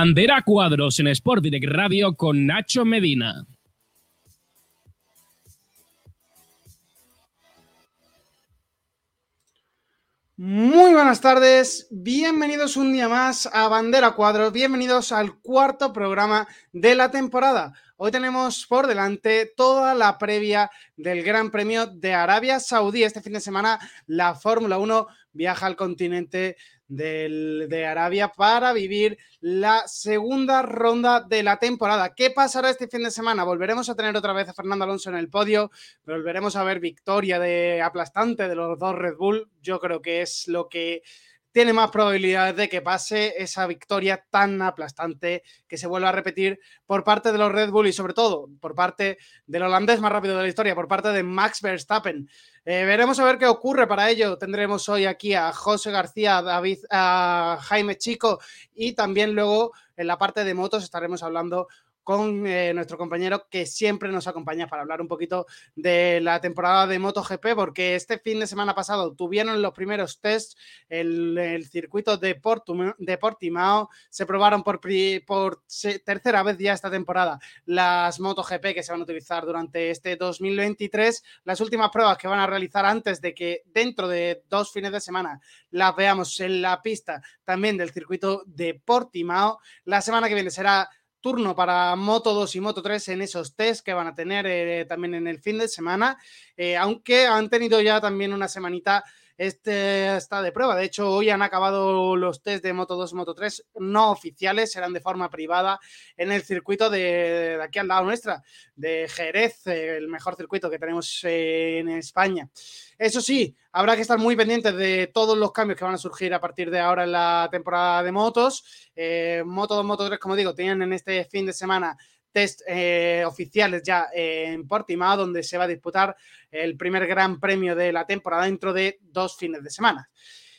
Bandera Cuadros en Sport Direct Radio con Nacho Medina. Muy buenas tardes, bienvenidos un día más a Bandera Cuadros, bienvenidos al cuarto programa de la temporada. Hoy tenemos por delante toda la previa del Gran Premio de Arabia Saudí. Este fin de semana la Fórmula 1 viaja al continente de Arabia para vivir la segunda ronda de la temporada. ¿Qué pasará este fin de semana? Volveremos a tener otra vez a Fernando Alonso en el podio, volveremos a ver victoria de aplastante de los dos Red Bull. Yo creo que es lo que tiene más probabilidades de que pase esa victoria tan aplastante que se vuelva a repetir por parte de los Red Bull y sobre todo por parte del holandés más rápido de la historia, por parte de Max Verstappen. Eh, veremos a ver qué ocurre para ello. Tendremos hoy aquí a José García, a David, a Jaime Chico y también luego en la parte de motos estaremos hablando con eh, nuestro compañero que siempre nos acompaña para hablar un poquito de la temporada de MotoGP, porque este fin de semana pasado tuvieron los primeros tests el, el circuito de, de, Portimao, se probaron por, por tercera vez ya esta temporada las MotoGP que se van a utilizar durante este 2023, las últimas pruebas que van a realizar antes de que dentro de dos fines de semana las veamos en la pista también del circuito de Portimao. La semana que viene será turno para Moto 2 y Moto 3 en esos test que van a tener eh, también en el fin de semana, eh, aunque han tenido ya también una semanita este está de prueba. De hecho, hoy han acabado los test de Moto 2 y Moto 3 no oficiales, serán de forma privada en el circuito de, de aquí al lado nuestra, de Jerez, el mejor circuito que tenemos en España. Eso sí, habrá que estar muy pendientes de todos los cambios que van a surgir a partir de ahora en la temporada de motos. Eh, Moto 2, Moto 3, como digo, tienen en este fin de semana test eh, oficiales ya en Portimao, donde se va a disputar el primer gran premio de la temporada dentro de dos fines de semana.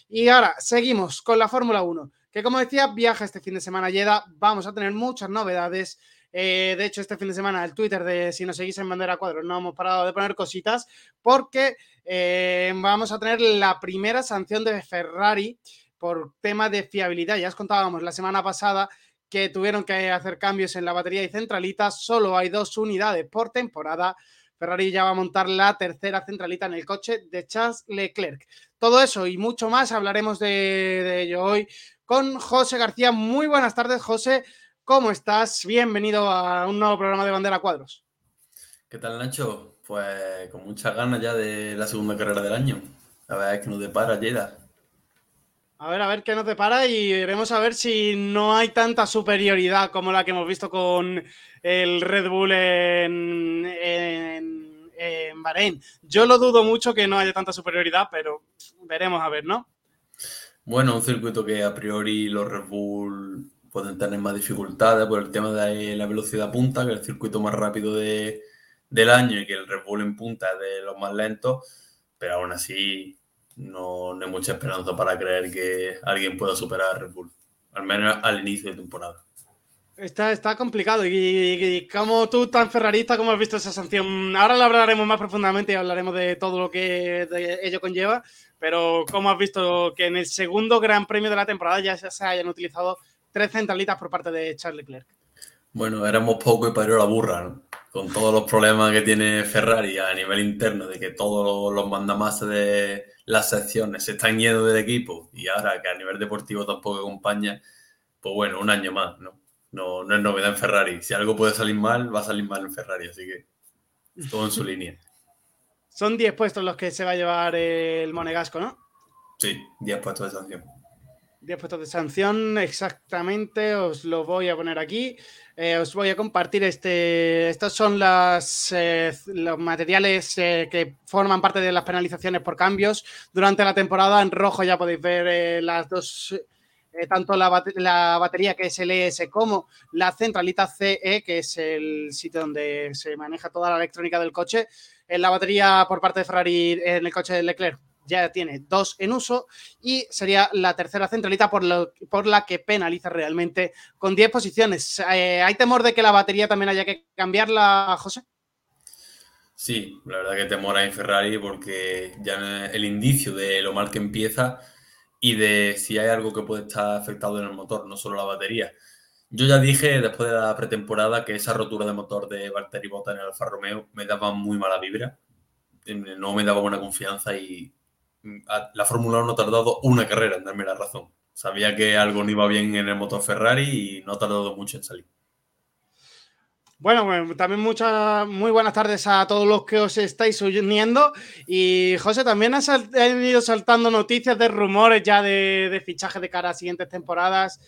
Y ahora seguimos con la Fórmula 1, que como decía, viaja este fin de semana a. Vamos a tener muchas novedades. Eh, de hecho, este fin de semana el Twitter de si nos seguís en bandera cuadros no hemos parado de poner cositas porque eh, vamos a tener la primera sanción de Ferrari por tema de fiabilidad. Ya os contábamos la semana pasada que tuvieron que hacer cambios en la batería y centralita. Solo hay dos unidades por temporada. Ferrari ya va a montar la tercera centralita en el coche de Charles Leclerc. Todo eso y mucho más hablaremos de, ello hoy con José García. Muy buenas tardes, José. ¿Cómo estás? Bienvenido a un nuevo programa de Bandera Cuadros. ¿Qué tal, Nacho? Pues con muchas ganas ya de la segunda carrera del año. Verdad es que nos depara, Lleida. A ver, a ver qué nos depara y veremos a ver si no hay tanta superioridad como la que hemos visto con el Red Bull en, en, en Bahrein. Yo lo dudo mucho que no haya tanta superioridad, pero veremos a ver, ¿no? Bueno, un circuito que a priori los Red Bull pueden tener más dificultades por el tema de la velocidad punta, que es el circuito más rápido de, del año y que el Red Bull en punta es de los más lentos, pero aún así no, no hay mucha esperanza para creer que alguien pueda superar a Red Bull, al menos al inicio de temporada. Está, está complicado. Y, como tú, tan ferrarista, como has visto esa sanción? Ahora la hablaremos más profundamente y hablaremos de todo lo que ello conlleva. Pero, ¿cómo has visto que en el segundo Gran Premio de la temporada ya se hayan utilizado tres centralitas por parte de Charles Leclerc. Bueno, éramos poco y parió la burra, ¿no? Con todos los problemas que tiene Ferrari a nivel interno, de que todos los mandamases de las secciones se están yendo del equipo y ahora que a nivel deportivo tampoco acompaña, pues bueno, un año más, ¿no? No, no es novedad en Ferrari. Si algo puede salir mal, va a salir mal en Ferrari, así que todo en su línea. Son 10 puestos los que se va a llevar el Monegasco, ¿no? Sí, 10 puestos de sanción. 10 puestos de sanción, exactamente, os lo voy a poner aquí. Eh, os voy a compartir este. Estos son eh, los materiales eh, que forman parte de las penalizaciones por cambios durante la temporada. En rojo ya podéis ver las dos tanto la, batería que es LS como la centralita CE, que es el sitio donde se maneja toda la electrónica del coche. En la batería por parte de Ferrari en el coche de Leclerc ya tiene dos en uso y sería la tercera centralita por, por la que penaliza realmente con 10 posiciones. Eh, ¿Hay temor de que la batería también haya que cambiarla, José? Sí, la verdad que temor hay Ferrari porque ya el indicio de lo mal que empieza y de si hay algo que puede estar afectado en el motor, no solo la batería. Yo ya dije después de la pretemporada que esa rotura de motor de Valtteri Bottas en el Alfa Romeo me daba muy mala vibra, no me daba buena confianza y la Fórmula 1 ha tardado una carrera en darme la razón. Sabía que algo no iba bien en el motor Ferrari y no ha tardado mucho en salir. Bueno, también muchas, muy buenas tardes a todos los que os estáis uniendo. Y José, también ha, ido saltando noticias de rumores ya de, de fichaje de cara a siguientes temporadas.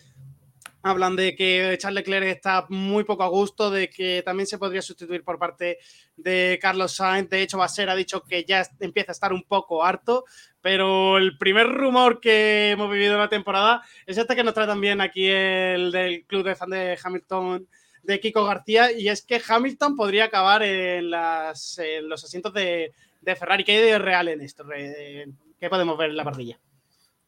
Hablan de que Charles Leclerc está muy poco a gusto, de que también se podría sustituir por parte de Carlos Sainz. De hecho, Basser ha dicho que ya empieza a estar un poco harto. Pero el primer rumor que hemos vivido en la temporada es este que nos trae también aquí el del club de fan de Hamilton de Kiko García. Y es que Hamilton podría acabar en, los asientos de, Ferrari. ¿Qué hay de real en esto? ¿Qué podemos ver en la parrilla?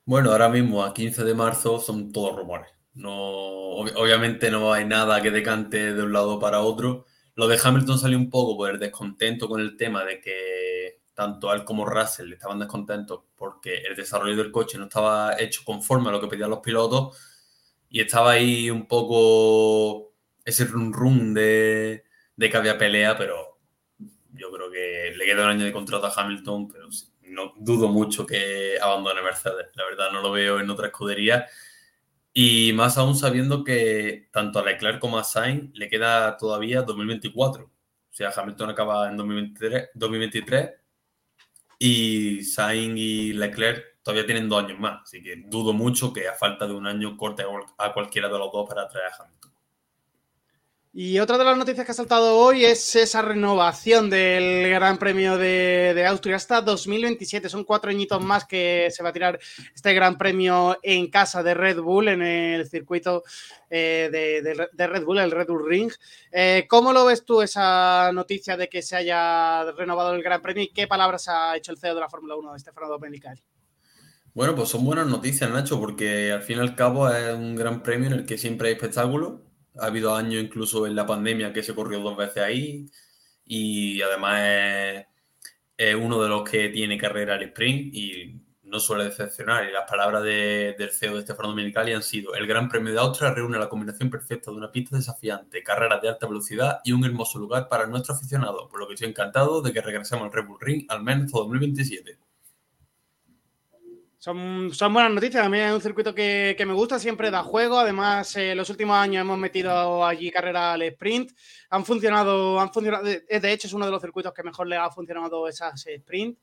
Bueno, ahora mismo a 15 de marzo son todos rumores. No, obviamente no hay nada que decante de un lado para otro. Lo de Hamilton salió un poco por el descontento con el tema de que tanto él como Russell estaban descontentos porque el desarrollo del coche no estaba hecho conforme a lo que pedían los pilotos y estaba ahí un poco ese run run de, de que había pelea, pero yo creo que le queda un año de contrato a Hamilton, pero no dudo mucho que abandone Mercedes. La verdad no lo veo en otra escudería y más aún sabiendo que tanto a Leclerc como a Sainz le queda todavía 2024. O sea, Hamilton acaba en 2023, 2023 y Sainz y Leclerc todavía tienen dos años más. Así que dudo mucho que a falta de un año corte a cualquiera de los dos para traer a Hamilton. Y otra de las noticias que ha saltado hoy es esa renovación del Gran Premio de, Austria hasta 2027. Son cuatro añitos más que se va a tirar este Gran Premio en casa de Red Bull, en el circuito eh, de, Red Bull, el Red Bull Ring. Eh, ¿Cómo lo ves tú esa noticia de que se haya renovado el Gran Premio y qué palabras ha hecho el CEO de la Fórmula 1, Stefano Domenicali? Bueno, pues son buenas noticias, Nacho, porque al fin y al cabo es un gran premio en el que siempre hay espectáculo ha habido años incluso en la pandemia que se corrió dos veces ahí y además es, uno de los que tiene carrera al sprint y no suele decepcionar. Y las palabras del CEO de Stefano Domenicali han sido: el Gran Premio de Austria reúne la combinación perfecta de una pista desafiante, carreras de alta velocidad y un hermoso lugar para nuestro aficionado, por lo que estoy encantado de que regresemos al Red Bull Ring al menos hasta 2027. Son, buenas noticias. A mí es un circuito que, me gusta, siempre da juego. Además, eh, los últimos años hemos metido allí carrera al sprint. Han funcionado, han funcionado. De, hecho, es uno de los circuitos que mejor le ha funcionado esas sprint.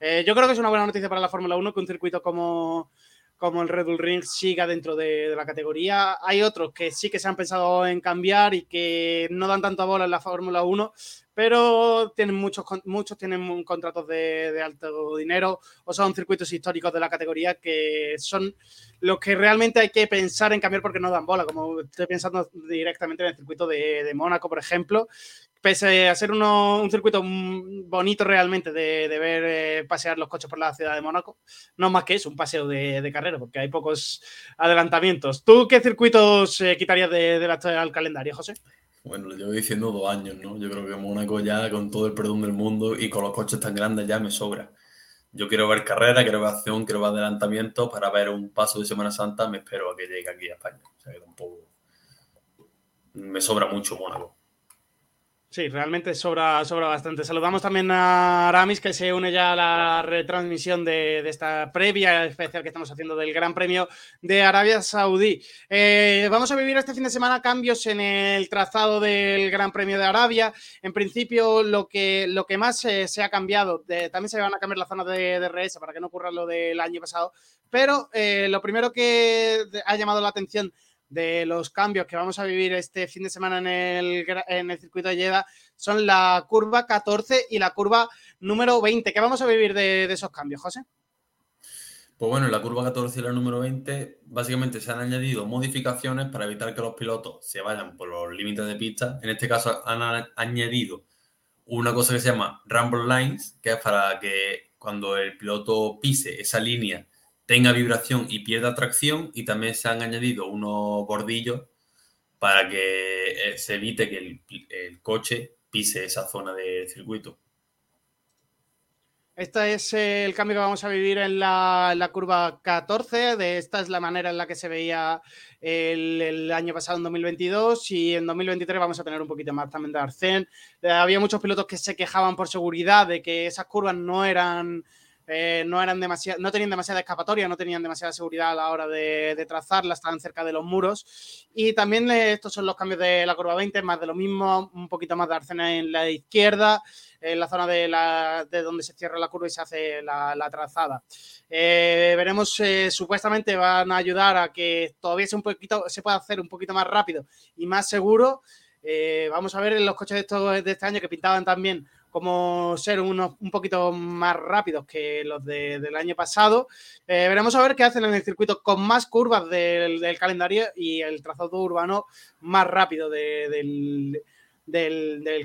Eh, yo creo que es una buena noticia para la Fórmula 1 que un circuito como, como el Red Bull Ring siga dentro de, la categoría. Hay otros que sí que se han pensado en cambiar y que no dan tanta bola en la Fórmula 1, pero tienen muchos, muchos tienen contratos de, alto dinero o son circuitos históricos de la categoría que son los que realmente hay que pensar en cambiar porque no dan bola, como estoy pensando directamente en el circuito de, de Mónaco, por ejemplo, pese a ser un circuito bonito realmente de, ver eh, pasear los coches por la ciudad de Mónaco, no más que eso, un paseo de, carrera, porque hay pocos adelantamientos. ¿Tú qué circuitos eh, quitarías del actual calendario, José? Bueno, lo llevo diciendo dos años, ¿no? Yo creo que Mónaco ya, con todo el perdón del mundo y con los coches tan grandes, ya me sobra. Yo quiero ver carrera, quiero ver acción, quiero ver adelantamiento para ver un paso de Semana Santa. Me espero a que llegue aquí a España. O sea que tampoco. Me sobra mucho Mónaco. Sí, realmente sobra, sobra bastante. Saludamos también a Aramis, que se une ya a la retransmisión de, esta previa especial que estamos haciendo del Gran Premio de Arabia Saudí. Eh, vamos a vivir este fin de semana cambios en el trazado del Gran Premio de Arabia. En principio, lo que, lo que más se ha cambiado, también se van a cambiar la zona de, DRS para que no ocurra lo del año pasado, pero eh, lo primero que ha llamado la atención de los cambios que vamos a vivir este fin de semana en el, circuito de Jeddah son la curva 14 y la curva número 20. ¿Qué vamos a vivir de, esos cambios, José? Pues bueno, en la curva 14 y la número 20, básicamente se han añadido modificaciones para evitar que los pilotos se vayan por los límites de pista. En este caso han añadido una cosa que se llama Rumble Lines, que es para que cuando el piloto pise esa línea tenga vibración y pierda tracción. Y también se han añadido unos bordillos para que eh, se evite que el, coche pise esa zona del circuito. Este es el cambio que vamos a vivir en la, curva 14. De esta es la manera en la que se veía el, año pasado, en 2022. Y en 2023 vamos a tener un poquito más también de arcén. Eh, había muchos pilotos que se quejaban por seguridad de que esas curvas no eran eh, no, eran no tenían demasiada escapatoria, no tenían demasiada seguridad a la hora de, de trazarla, estaban cerca de los muros. Y también eh, estos son los cambios de la curva 20, más de lo mismo, un poquito más de arcena en la izquierda, en la zona de, la, de donde se cierra la curva y se hace la, trazada. Eh, veremos, supuestamente van a ayudar a que todavía sea un poquito, se pueda hacer un poquito más rápido y más seguro. vamos a ver los coches de, de este año que pintaban también como ser unos un poquito más rápidos que los del año pasado. Eh, veremos a ver qué hacen en el circuito con más curvas del, calendario y el trazado urbano más rápido del,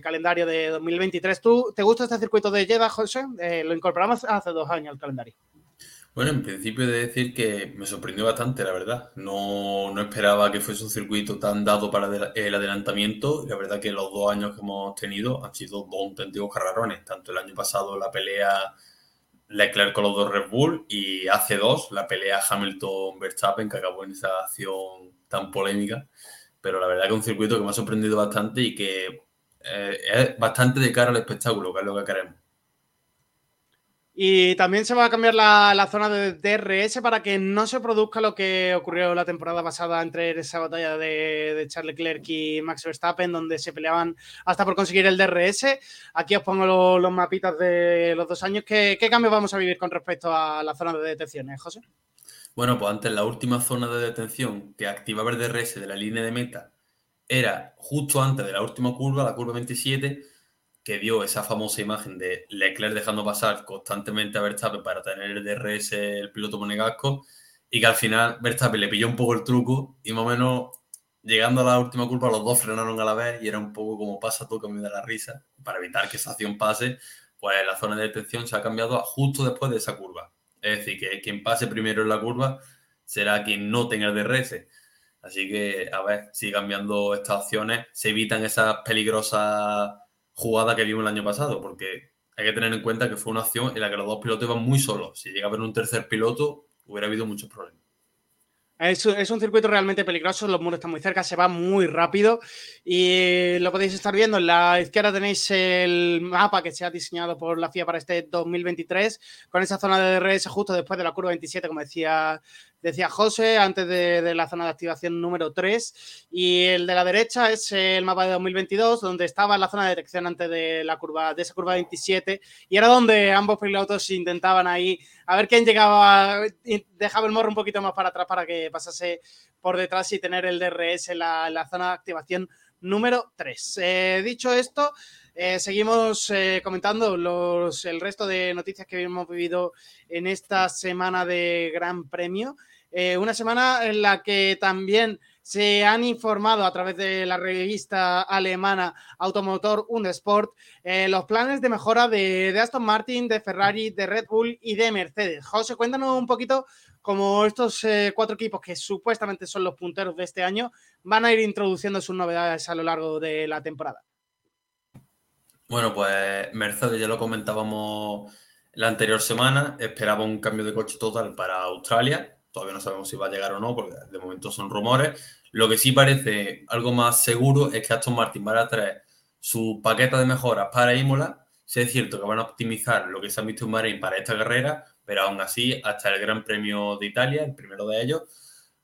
calendario de 2023. ¿Tú te gusta este circuito de Jeddah, José? Eh, lo incorporamos hace dos años al calendario. Bueno, en principio de decir que me sorprendió bastante, la verdad. No, no esperaba que fuese un circuito tan dado para el adelantamiento. La verdad que los dos años que hemos tenido han sido dos auténticos carrerones. Tanto el año pasado la pelea Leclerc con los dos Red Bull y hace dos la pelea Hamilton-Verstappen que acabó en esa acción tan polémica. Pero la verdad que es un circuito que me ha sorprendido bastante y que eh, es bastante de cara al espectáculo, que es lo que queremos. Y también se va a cambiar la, zona de DRS para que no se produzca lo que ocurrió la temporada pasada entre esa batalla de, Charles Leclerc y Max Verstappen, donde se peleaban hasta por conseguir el DRS. Aquí os pongo los mapitas de los dos años. ¿Qué, ¿Qué cambios vamos a vivir con respecto a la zona de detenciones, José? Bueno, pues antes la última zona de detención que activaba el DRS de la línea de meta era justo antes de la última curva, la curva 27 que dio esa famosa imagen de Leclerc dejando pasar constantemente a Verstappen para tener el DRS el piloto monegasco y que al final Verstappen le pilló un poco el truco y más o menos llegando a la última curva los dos frenaron a la vez y era un poco como pasa todo que me la risa. Para evitar que esa acción pase pues la zona de detención se ha cambiado justo después de esa curva. Es decir que quien pase primero en la curva será quien no tenga el DRS así que a ver si cambiando estas opciones se evitan esas peligrosas jugada que vimos el año pasado, porque hay que tener en cuenta que fue una acción en la que los dos pilotos iban muy solos. Si llega a haber un tercer piloto, hubiera habido muchos problemas. Es, un circuito realmente peligroso, los muros están muy cerca, se va muy rápido y lo podéis estar viendo. En la izquierda tenéis el mapa que se ha diseñado por la FIA para este 2023, con esa zona de DRS justo después de la curva 27, como decía decía José, antes de, la zona de activación número 3. Y el de la derecha es el mapa de 2022, donde estaba la zona de detección antes de la curva, de esa curva 27. Y era donde ambos pilotos intentaban ahí a ver quién llegaba, dejaba el morro un poquito más para atrás para que pasase por detrás y tener el DRS en la, zona de activación número 3. Eh, dicho esto, eh, seguimos eh, comentando los, el resto de noticias que hemos vivido en esta semana de Gran Premio. Eh, una semana en la que también se han informado a través de la revista alemana Automotor Unesport eh, los planes de mejora de, Aston Martin, de Ferrari, de Red Bull y de Mercedes. José, cuéntanos un poquito cómo estos eh, cuatro equipos que supuestamente son los punteros de este año van a ir introduciendo sus novedades a lo largo de la temporada. Bueno, pues Mercedes ya lo comentábamos la anterior semana, esperaba un cambio de coche total para Australia, Todavía no sabemos si va a llegar o no, porque de momento son rumores. Lo que sí parece algo más seguro es que Aston Martin va a traer su paquete de mejoras para Imola. Sí es cierto que van a optimizar lo que se ha visto en Bahrein para esta carrera, pero aún así, hasta el Gran Premio de Italia, el primero de ellos,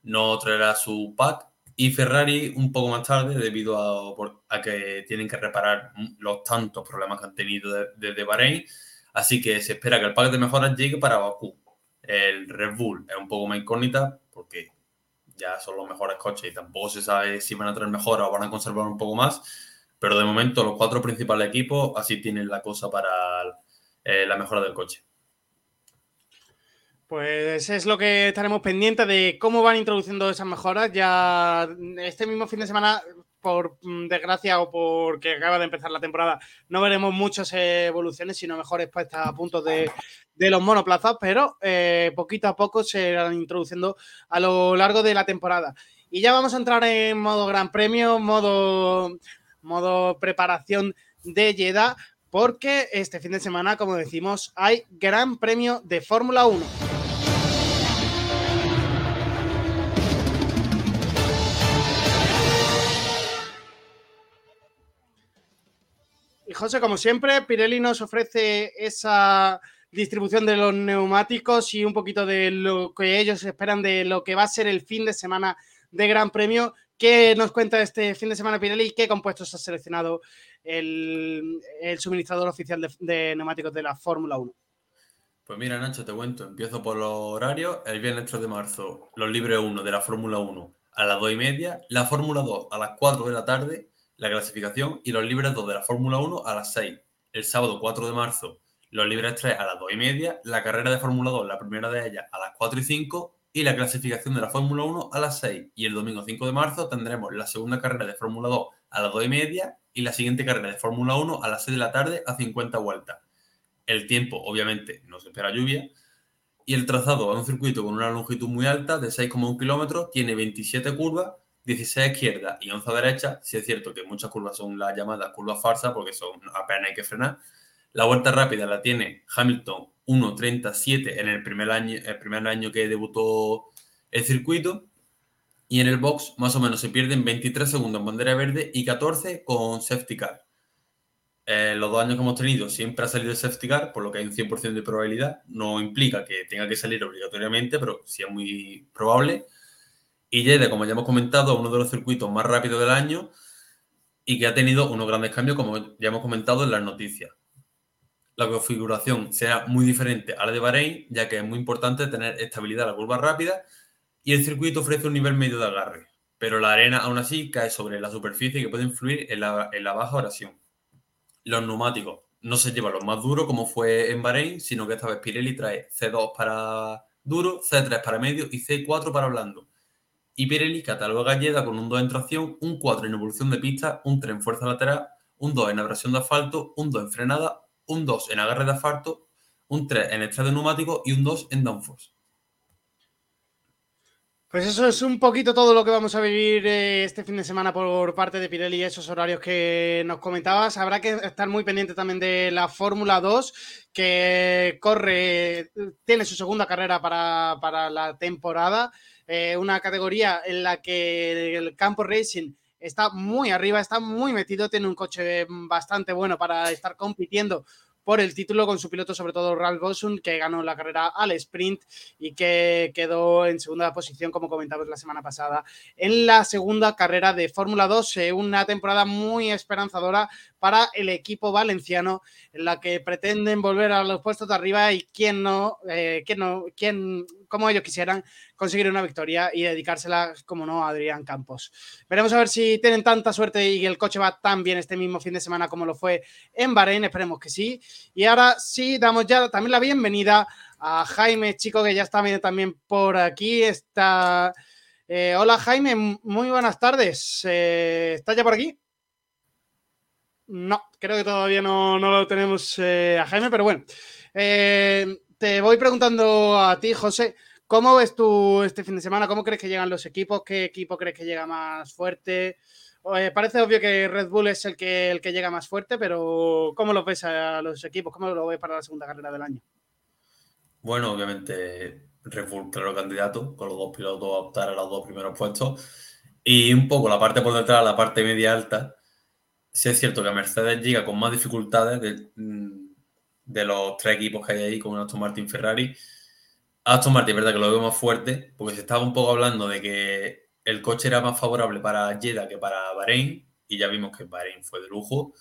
no traerá su pack. Y Ferrari un poco más tarde, debido a, que tienen que reparar los tantos problemas que han tenido desde Bahrein. Así que se espera que el pack de mejoras llegue para Bakú. El Red Bull es un poco más incógnita porque ya son los mejores coches y tampoco se sabe si van a traer mejor o van a conservar un poco más. Pero de momento los cuatro principales equipos así tienen la cosa para eh, la mejora del coche. Pues es lo que estaremos pendientes de cómo van introduciendo esas mejoras. Ya este mismo fin de semana, por mm, desgracia o porque acaba de empezar la temporada, no veremos muchas evoluciones, sino mejores puestas a punto de, los monoplazas, pero eh, poquito a poco se irán introduciendo a lo largo de la temporada. Y ya vamos a entrar en modo Gran Premio, modo, modo preparación de Jeddah, porque este fin de semana, como decimos, hay Gran Premio de Fórmula 1. Y José, como siempre, Pirelli nos ofrece esa distribución de los neumáticos y un poquito de lo que ellos esperan de lo que va a ser el fin de semana de Gran Premio. ¿Qué nos cuenta este fin de semana Pirelli qué compuestos ha seleccionado el, suministrador oficial de, neumáticos de la Fórmula 1? Pues mira, Nacho, te cuento. Empiezo por los horarios. El viernes 3 de marzo, los libres 1 de la Fórmula 1 a las 2 y media, la Fórmula 2 a las 4 de la tarde la clasificación y los libres 2 de la Fórmula 1 a las 6. El sábado 4 de marzo, los libres 3 a las 2 y media, la carrera de Fórmula 2, la primera de ellas, a las 4 y 5 y la clasificación de la Fórmula 1 a las 6. Y el domingo 5 de marzo tendremos la segunda carrera de Fórmula 2 a las 2 y media y la siguiente carrera de Fórmula 1 a las 6 de la tarde a 50 vueltas. El tiempo, obviamente, no se espera lluvia. Y el trazado es un circuito con una longitud muy alta de 6,1 kilómetros, tiene 27 curvas 16 izquierda y 11 derecha, si es cierto que muchas curvas son las llamadas curvas falsas porque son apenas hay que frenar. La vuelta rápida la tiene Hamilton 1.37 en el primer año, el primer año que debutó el circuito. Y en el box más o menos se pierden 23 segundos en bandera verde y 14 con safety car. Eh, los dos años que hemos tenido siempre ha salido el safety car, por lo que hay un 100% de probabilidad. No implica que tenga que salir obligatoriamente, pero sí es muy probable. Y Jeddah, como ya hemos comentado, es uno de los circuitos más rápidos del año y que ha tenido unos grandes cambios, como ya hemos comentado en las noticias. La configuración será muy diferente a la de Bahrein, ya que es muy importante tener estabilidad en la curva rápida y el circuito ofrece un nivel medio de agarre, pero la arena aún así cae sobre la superficie que puede influir en la, en la baja oración. Los neumáticos no se llevan los más duros como fue en Bahrein, sino que esta vez Pirelli trae C2 para duro, C3 para medio y C4 para blando y Pirelli cataloga Jeddah con un 2 en tracción, un 4 en evolución de pista, un 3 en fuerza lateral, un 2 en abrasión de asfalto, un 2 en frenada, un 2 en agarre de asfalto, un 3 en estrés de neumático y un 2 en downforce. Pues eso es un poquito todo lo que vamos a vivir eh, este fin de semana por parte de Pirelli, esos horarios que nos comentabas. Habrá que estar muy pendiente también de la Fórmula 2, que corre, tiene su segunda carrera para, para la temporada. Eh, una categoría en la que el campo racing está muy arriba, está muy metido, tiene un coche bastante bueno para estar compitiendo por el título con su piloto, sobre todo Ralph Bosun, que ganó la carrera al sprint y que quedó en segunda posición, como comentamos la semana pasada, en la segunda carrera de Fórmula 2. Eh, una temporada muy esperanzadora para el equipo valenciano, en la que pretenden volver a los puestos de arriba y quién no, eh, quién no, quién, como ellos quisieran, conseguir una victoria y dedicársela, como no, a Adrián Campos. Veremos a ver si tienen tanta suerte y el coche va tan bien este mismo fin de semana como lo fue en Bahrein, esperemos que sí. Y ahora sí, damos ya también la bienvenida a Jaime, chico, que ya está también por aquí. Está... Eh, hola Jaime, muy buenas tardes. Eh, ¿Estás ya por aquí? No, creo que todavía no, lo tenemos eh, a Jaime, pero bueno. Te voy preguntando a ti, José. ¿Cómo ves tú este fin de semana? ¿Cómo crees que llegan los equipos? ¿Qué equipo crees que llega más fuerte? Eh, parece obvio que Red Bull es el que, el que llega más fuerte, pero ¿cómo lo ves a los equipos? ¿Cómo lo ves para la segunda carrera del año? Bueno, obviamente Red Bull, claro, candidato, con los dos pilotos a optar a los dos primeros puestos. Y un poco la parte por detrás, la parte media alta, sí es cierto que Mercedes llega con más dificultades de, mm, de los tres equipos que hay ahí, como Aston Martin Ferrari Aston Martin, verdad que lo veo más fuerte, porque se estaba un poco hablando de que el coche era más favorable para Jeddah que para Bahrein, y ya vimos que Bahrein fue de lujo,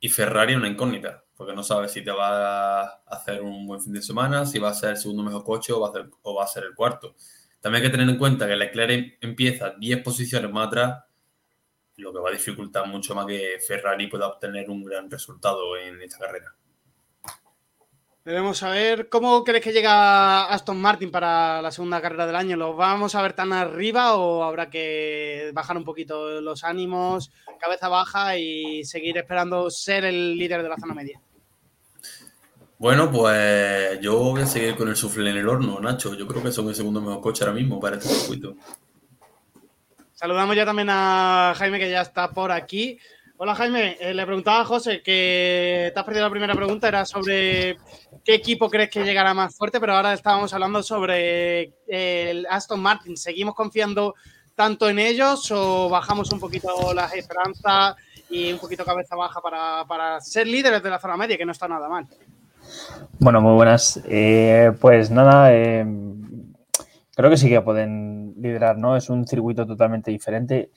y Ferrari una incógnita, porque no sabes si te va a hacer un buen fin de semana, si va a ser el segundo mejor coche o va a ser, el cuarto. También hay que tener en cuenta que Leclerc empieza 10 posiciones más atrás, lo que va a dificultar mucho más que Ferrari pueda obtener un gran resultado en esta carrera. Debemos saber cómo crees que llega Aston Martin para la segunda carrera del año. ¿Lo vamos a ver tan arriba o habrá que bajar un poquito los ánimos, cabeza baja y seguir esperando ser el líder de la zona media? Bueno, pues yo voy a seguir con el sufle en el horno, Nacho. Yo creo que son el segundo mejor coche ahora mismo para este circuito. Saludamos ya también a Jaime que ya está por aquí. Hola Jaime, eh, le preguntaba a José que te has perdido la primera pregunta, era sobre qué equipo crees que llegará más fuerte, pero ahora estábamos hablando sobre el Aston Martin. ¿Seguimos confiando tanto en ellos o bajamos un poquito las esperanzas y un poquito cabeza baja para, ser líderes de la zona media, que no está nada mal? Bueno, muy buenas. Eh, pues nada, eh, creo que sí que pueden liderar, ¿no? Es un circuito totalmente diferente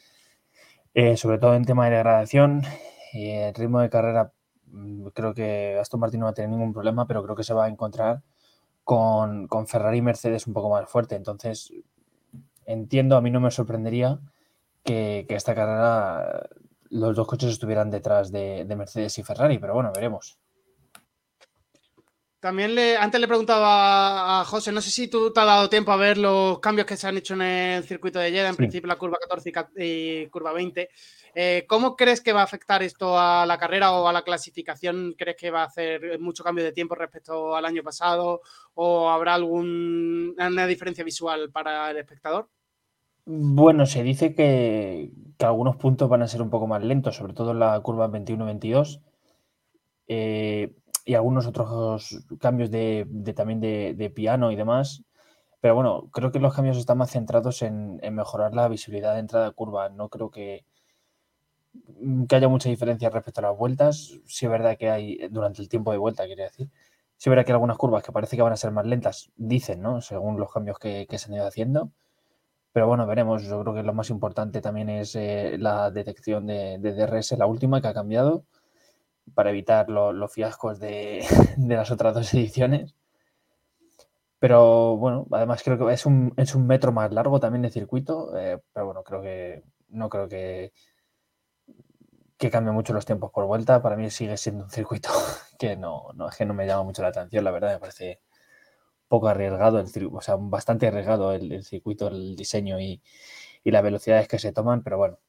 eh, sobre todo en tema de degradación. el ritmo de carrera, mm, creo que Aston Martin no va a tener ningún problema, pero creo que se va a encontrar con, Ferrari y Mercedes un poco más fuerte. Entonces, entiendo, a mí no me sorprendería que, esta carrera los dos coches estuvieran detrás de, Mercedes y Ferrari, pero bueno, veremos. También le, antes le preguntaba a, José, no sé si tú te has dado tiempo a ver los cambios que se han hecho en el circuito de Jeddah, en principio la curva 14 y, curva 20. Eh, ¿Cómo crees que va a afectar esto a la carrera o a la clasificación? ¿Crees que va a hacer mucho cambio de tiempo respecto al año pasado? ¿O habrá alguna diferencia visual para el espectador? Bueno, se dice que, algunos puntos van a ser un poco más lentos, sobre todo en la curva 21-22. Eh, y algunos otros cambios de, también de, piano y demás. Pero bueno, creo que los cambios están más centrados en, mejorar la visibilidad de entrada de curva. No creo que, que haya mucha diferencia respecto a las vueltas. Sí es verdad que hay, durante el tiempo de vuelta, quería decir. Sí es verdad que hay algunas curvas que parece que van a ser más lentas, dicen, ¿no? Según los cambios que, se han ido haciendo. Pero bueno, veremos. Yo creo que lo más importante también es eh, la detección de, de, DRS, la última que ha cambiado para evitar los fiascos de, las otras dos ediciones. Pero bueno, además creo que es un, es un metro más largo también de circuito, eh, pero bueno, creo que no creo que, que cambie mucho los tiempos por vuelta. Para mí sigue siendo un circuito que no, es que no me llama mucho la atención, la verdad, me parece poco arriesgado, el, o sea, bastante arriesgado el, circuito, el diseño y las velocidades que se toman, pero bueno,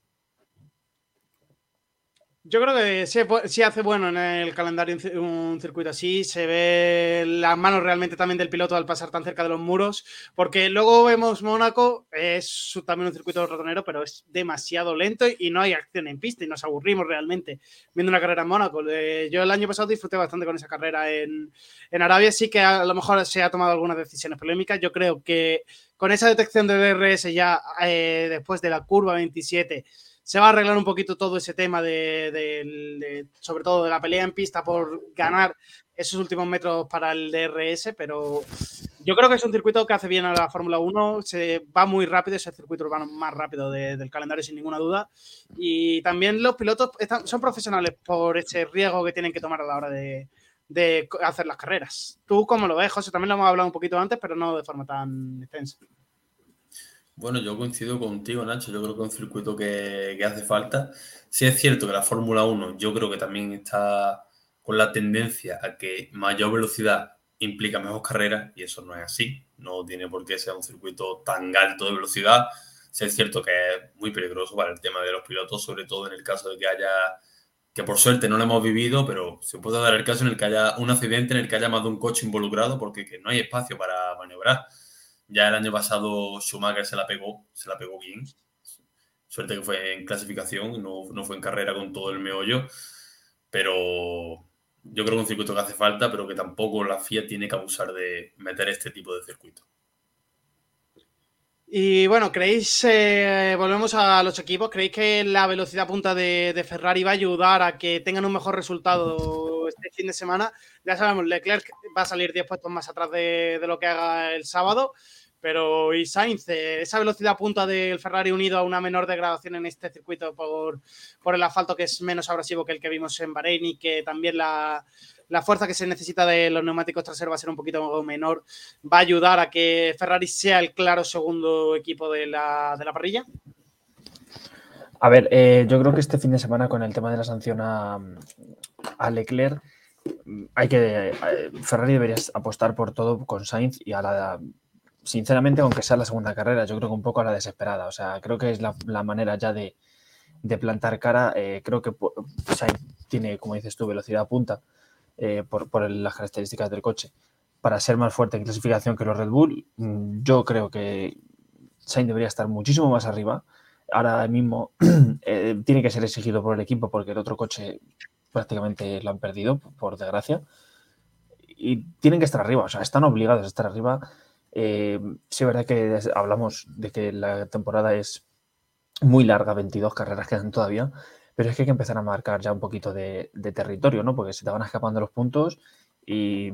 yo creo que sí, hace bueno en el calendario un circuito así. Se ve las manos realmente también del piloto al pasar tan cerca de los muros. Porque luego vemos Mónaco, es también un circuito ratonero, pero es demasiado lento y no hay acción en pista y nos aburrimos realmente viendo una carrera en Mónaco. Yo el año pasado disfruté bastante con esa carrera en, Arabia. Sí que a lo mejor se ha tomado algunas decisiones polémicas. Yo creo que con esa detección de DRS ya eh, después de la curva 27 se va a arreglar un poquito todo ese tema de, sobre todo de la pelea en pista por ganar esos últimos metros para el DRS, pero yo creo que es un circuito que hace bien a la Fórmula 1, se va muy rápido, es el circuito urbano más rápido del calendario sin ninguna duda, y también los pilotos son profesionales por ese riesgo que tienen que tomar a la hora de, hacer las carreras. ¿Tú cómo lo ves, José? También lo hemos hablado un poquito antes, pero no de forma tan extensa. Bueno, yo coincido contigo, Nacho. Yo creo que es un circuito que, hace falta. Sí es cierto que la Fórmula 1 yo creo que también está con la tendencia a que mayor velocidad implica mejor carrera y eso no es así. No tiene por qué ser un circuito tan alto de velocidad. Sí es cierto que es muy peligroso para el tema de los pilotos, sobre todo en el caso de que haya, que por suerte no lo hemos vivido, pero se puede dar el caso en el que haya un accidente en el que haya más de un coche involucrado porque no hay espacio para maniobrar. Ya el año pasado Schumacher se la pegó, se la pegó bien. Suerte que fue en clasificación, no, no fue en carrera con todo el meollo. Pero yo creo que un circuito que hace falta, pero que tampoco la FIA tiene que abusar de meter este tipo de circuito. Y bueno, ¿creéis, eh, volvemos a los equipos, ¿creéis que la velocidad punta de, Ferrari va a ayudar a que tengan un mejor resultado este fin de semana? Ya sabemos, Leclerc va a salir 10 puestos más atrás de, de lo que haga el sábado. Pero y Sainz, eh, esa velocidad punta del Ferrari unido a una menor degradación en este circuito por, el asfalto que es menos abrasivo que el que vimos en Bahrein y que también la, fuerza que se necesita de los neumáticos traseros va a ser un poquito menor, va a ayudar a que Ferrari sea el claro segundo equipo de la, parrilla. A ver, eh, yo creo que este fin de semana con el tema de la sanción a, Leclerc, hay que. Eh, Ferrari debería apostar por todo con Sainz y a la. Sinceramente, aunque sea la segunda carrera, yo creo que un poco a la desesperada. O sea, creo que es la, manera ya de, plantar cara. Eh, creo que Sainz tiene, como dices tú, velocidad punta eh, por, por, las características del coche para ser más fuerte en clasificación que los Red Bull. Mm, yo creo que Sainz debería estar muchísimo más arriba. Ahora mismo tiene que ser exigido por el equipo porque el otro coche prácticamente lo han perdido, por desgracia. Y tienen que estar arriba, o sea, están obligados a estar arriba. Eh, sí, es verdad que hablamos de que la temporada es muy larga, 22 carreras quedan todavía, pero es que hay que empezar a marcar ya un poquito de, territorio, ¿no? Porque se te van escapando los puntos y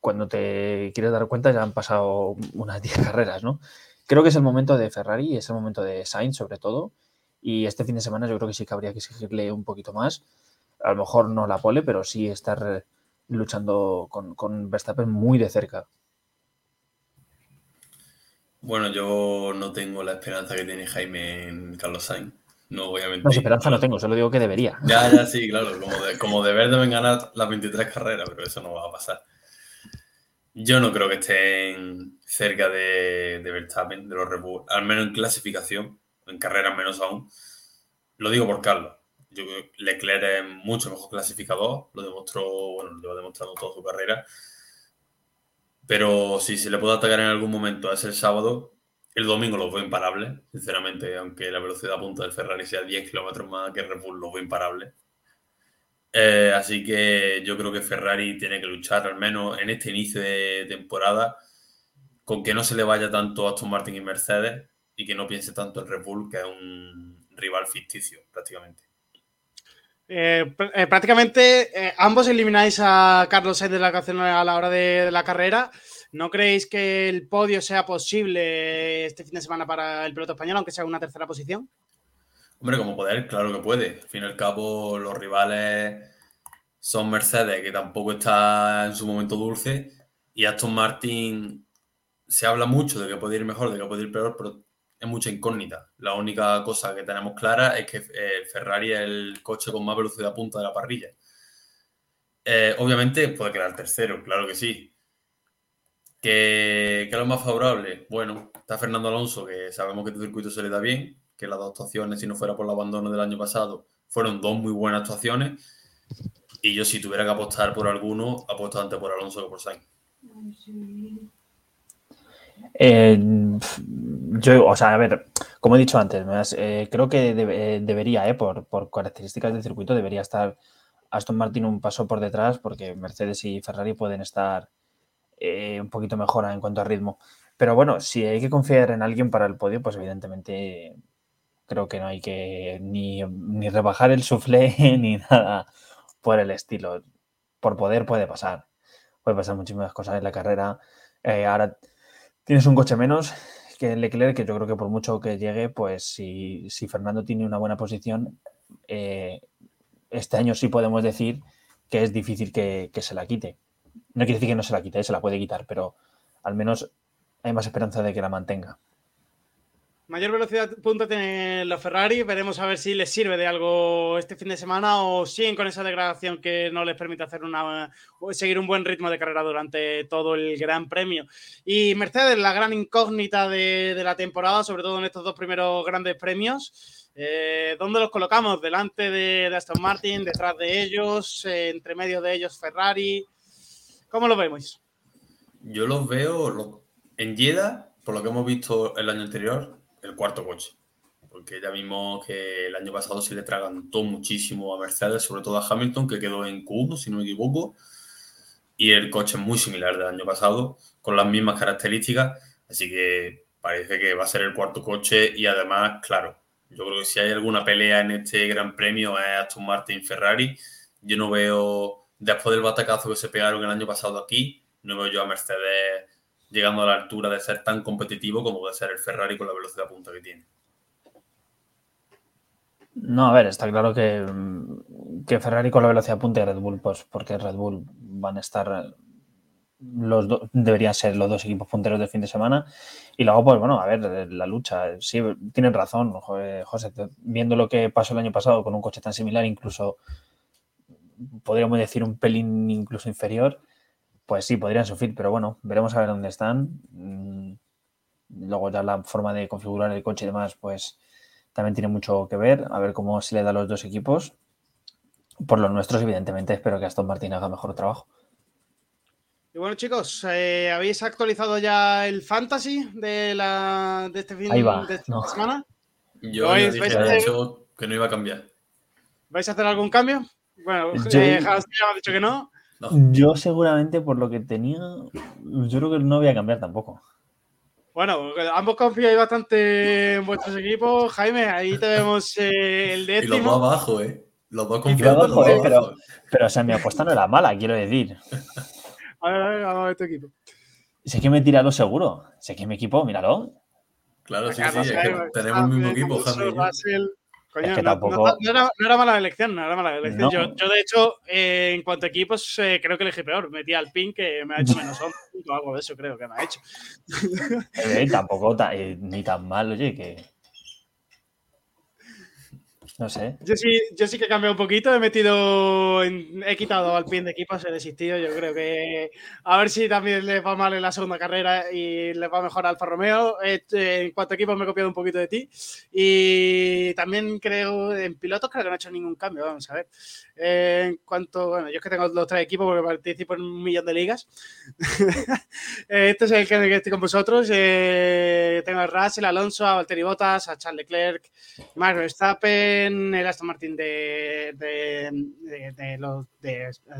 cuando te quieres dar cuenta ya han pasado unas 10 carreras, ¿no? Creo que es el momento de Ferrari, es el momento de Sainz sobre todo, y este fin de semana yo creo que sí que habría que exigirle un poquito más a lo mejor no la pole, pero sí estar luchando con, Verstappen muy de cerca. Bueno, yo no tengo la esperanza que tiene Jaime en Carlos Sainz. No, obviamente. No, esperanza no tengo, solo digo que debería. Ya, ya, sí, claro. Como, de, como deber deben ganar las 23 carreras, pero eso no va a pasar. Yo no creo que estén cerca de, de Verstappen, de los Red Bull, al menos en clasificación, en carreras menos aún. Lo digo por Carlos. Yo creo que Leclerc es mucho mejor clasificador, lo demostró, bueno, lo ha demostrado toda su carrera. Pero si se le puede atacar en algún momento es el sábado. El domingo lo fue imparable, sinceramente, aunque la velocidad punta del Ferrari sea 10 kilómetros más que Red Bull, lo fue imparable. Eh, así que yo creo que Ferrari tiene que luchar, al menos en este inicio de temporada, con que no se le vaya tanto a Aston Martin y Mercedes y que no piense tanto en Red Bull, que es un rival ficticio prácticamente. Eh, eh, prácticamente eh, ambos elimináis a Carlos Sainz de la canción a la hora de, la carrera. ¿No creéis que el podio sea posible este fin de semana para el piloto español, aunque sea una tercera posición? Hombre, como poder, claro que puede. Al fin y al cabo, los rivales son Mercedes, que tampoco está en su momento dulce, y Aston Martin se habla mucho de que puede ir mejor, de que puede ir peor, pero es mucha incógnita. La única cosa que tenemos clara es que eh, Ferrari es el coche con más velocidad punta de la parrilla. Eh, obviamente puede quedar tercero, claro que sí. ¿Qué, es lo más favorable? Bueno, está Fernando Alonso, que sabemos que este circuito se le da bien, que las dos actuaciones, si no fuera por el abandono del año pasado, fueron dos muy buenas actuaciones. Y yo, si tuviera que apostar por alguno, apuesto antes por Alonso que por Sainz. Eh, yo, o sea, a ver, como he dicho antes, eh, creo que eh, debería, eh, por, características del circuito, debería estar Aston Martin un paso por detrás porque Mercedes y Ferrari pueden estar un poquito mejor en cuanto a ritmo. Pero bueno, si hay que confiar en alguien para el podio, pues evidentemente creo que no hay que ni, ni rebajar el suflé ni nada por el estilo. Por poder puede pasar. Puede pasar muchísimas cosas en la carrera. ahora tienes un coche menos que Leclerc, que yo creo que por mucho que llegue, pues si, Fernando tiene una buena posición, eh, este año sí podemos decir que es difícil que, se la quite. No quiere decir que no se la quite, se la puede quitar, pero al menos hay más esperanza de que la mantenga. Mayor velocidad punta tiene los Ferrari. Veremos a ver si les sirve de algo este fin de semana o siguen con esa degradación que no les permite hacer una, seguir un buen ritmo de carrera durante todo el Gran Premio. Y Mercedes, la gran incógnita de, la temporada, sobre todo en estos dos primeros grandes premios. Eh, ¿Dónde los colocamos? ¿Delante de, Aston Martin? ¿Detrás de ellos? Eh, ¿Entre medio de ellos Ferrari? ¿Cómo los vemos? Yo los veo en Jeddah, por lo que hemos visto el año anterior, el cuarto coche. Porque ya vimos que el año pasado se le tragantó muchísimo a Mercedes, sobre todo a Hamilton, que quedó en Q1, si no me equivoco. Y el coche es muy similar del año pasado, con las mismas características. Así que parece que va a ser el cuarto coche. Y además, claro, yo creo que si hay alguna pelea en este Gran Premio es Aston Martin Ferrari. Yo no veo, después del batacazo que se pegaron el año pasado aquí, no veo yo a Mercedes llegando a la altura de ser tan competitivo como puede ser el Ferrari con la velocidad punta que tiene. No, a ver, está claro que, que Ferrari con la velocidad punta y Red Bull, pues porque Red Bull van a estar los dos, deberían ser los dos equipos punteros del fin de semana. Y luego, pues bueno, a ver, la lucha, sí, tienen razón, José, viendo lo que pasó el año pasado con un coche tan similar, incluso podríamos decir un pelín incluso inferior, pues sí, podrían sufrir, pero bueno, veremos a ver dónde están. Mm, luego ya la forma de configurar el coche y demás, pues también tiene mucho que ver, a ver cómo se le da a los dos equipos. Por los nuestros, evidentemente, espero que Aston Martin haga mejor trabajo. Y bueno, chicos, eh, ¿habéis actualizado ya el fantasy de, la, de este fin Ahí va, de esta no. semana? Yo ¿Vais- dije a hacer- que no iba a cambiar. ¿Vais a hacer algún cambio? Bueno, Yo- eh, Hans ya me ha dicho que no. No. Yo seguramente por lo que tenía, yo creo que no voy a cambiar tampoco. Bueno, ambos confiáis bastante en vuestros equipos. Jaime, ahí te vemos eh, el Y los dos décimo. abajo, ¿eh? Los dos confiando los dos eh, pero- abajo. Pero, o sea, mi apuesta no era mala, quiero decir. A ver, a ver, vamos a ver tu equipo. Sé que me he tirado seguro. Sé que mi equipo, míralo. Claro, sí, sí, es que tenemos el mismo equipo, Alonso, Jaime. Russell. Coño, Es que no, tampoco- no- no era, no era mala elección, no era mala elección. No. Yo, yo, de hecho, eh, en cuanto a equipos, eh, creo que elegí peor. Metí al PIN que me ha hecho menos 11 o algo de eso, creo que me ha hecho. Eh, tampoco ta- eh, ni tan mal, oye, que. No sé. Yo sí, yo sí que he cambiado un poquito, he metido, en- he quitado al pin de equipos, he desistido. Yo creo que a ver si también les va mal en la segunda carrera y les va mejor a Alfa Romeo. Eh, en cuanto a equipos me he copiado un poquito de ti y también creo en pilotos creo que no he hecho ningún cambio. Vamos a ver. Eh, en cuanto, bueno, yo es que tengo los tres equipos porque participo en un millón de ligas. Eh, este es el que, estoy con vosotros. Eh, tengo a Russell, Alonso, a Valtteri Bottas, a Charles Leclerc, Max Verstappen, el Aston Martin de, de, de, de los-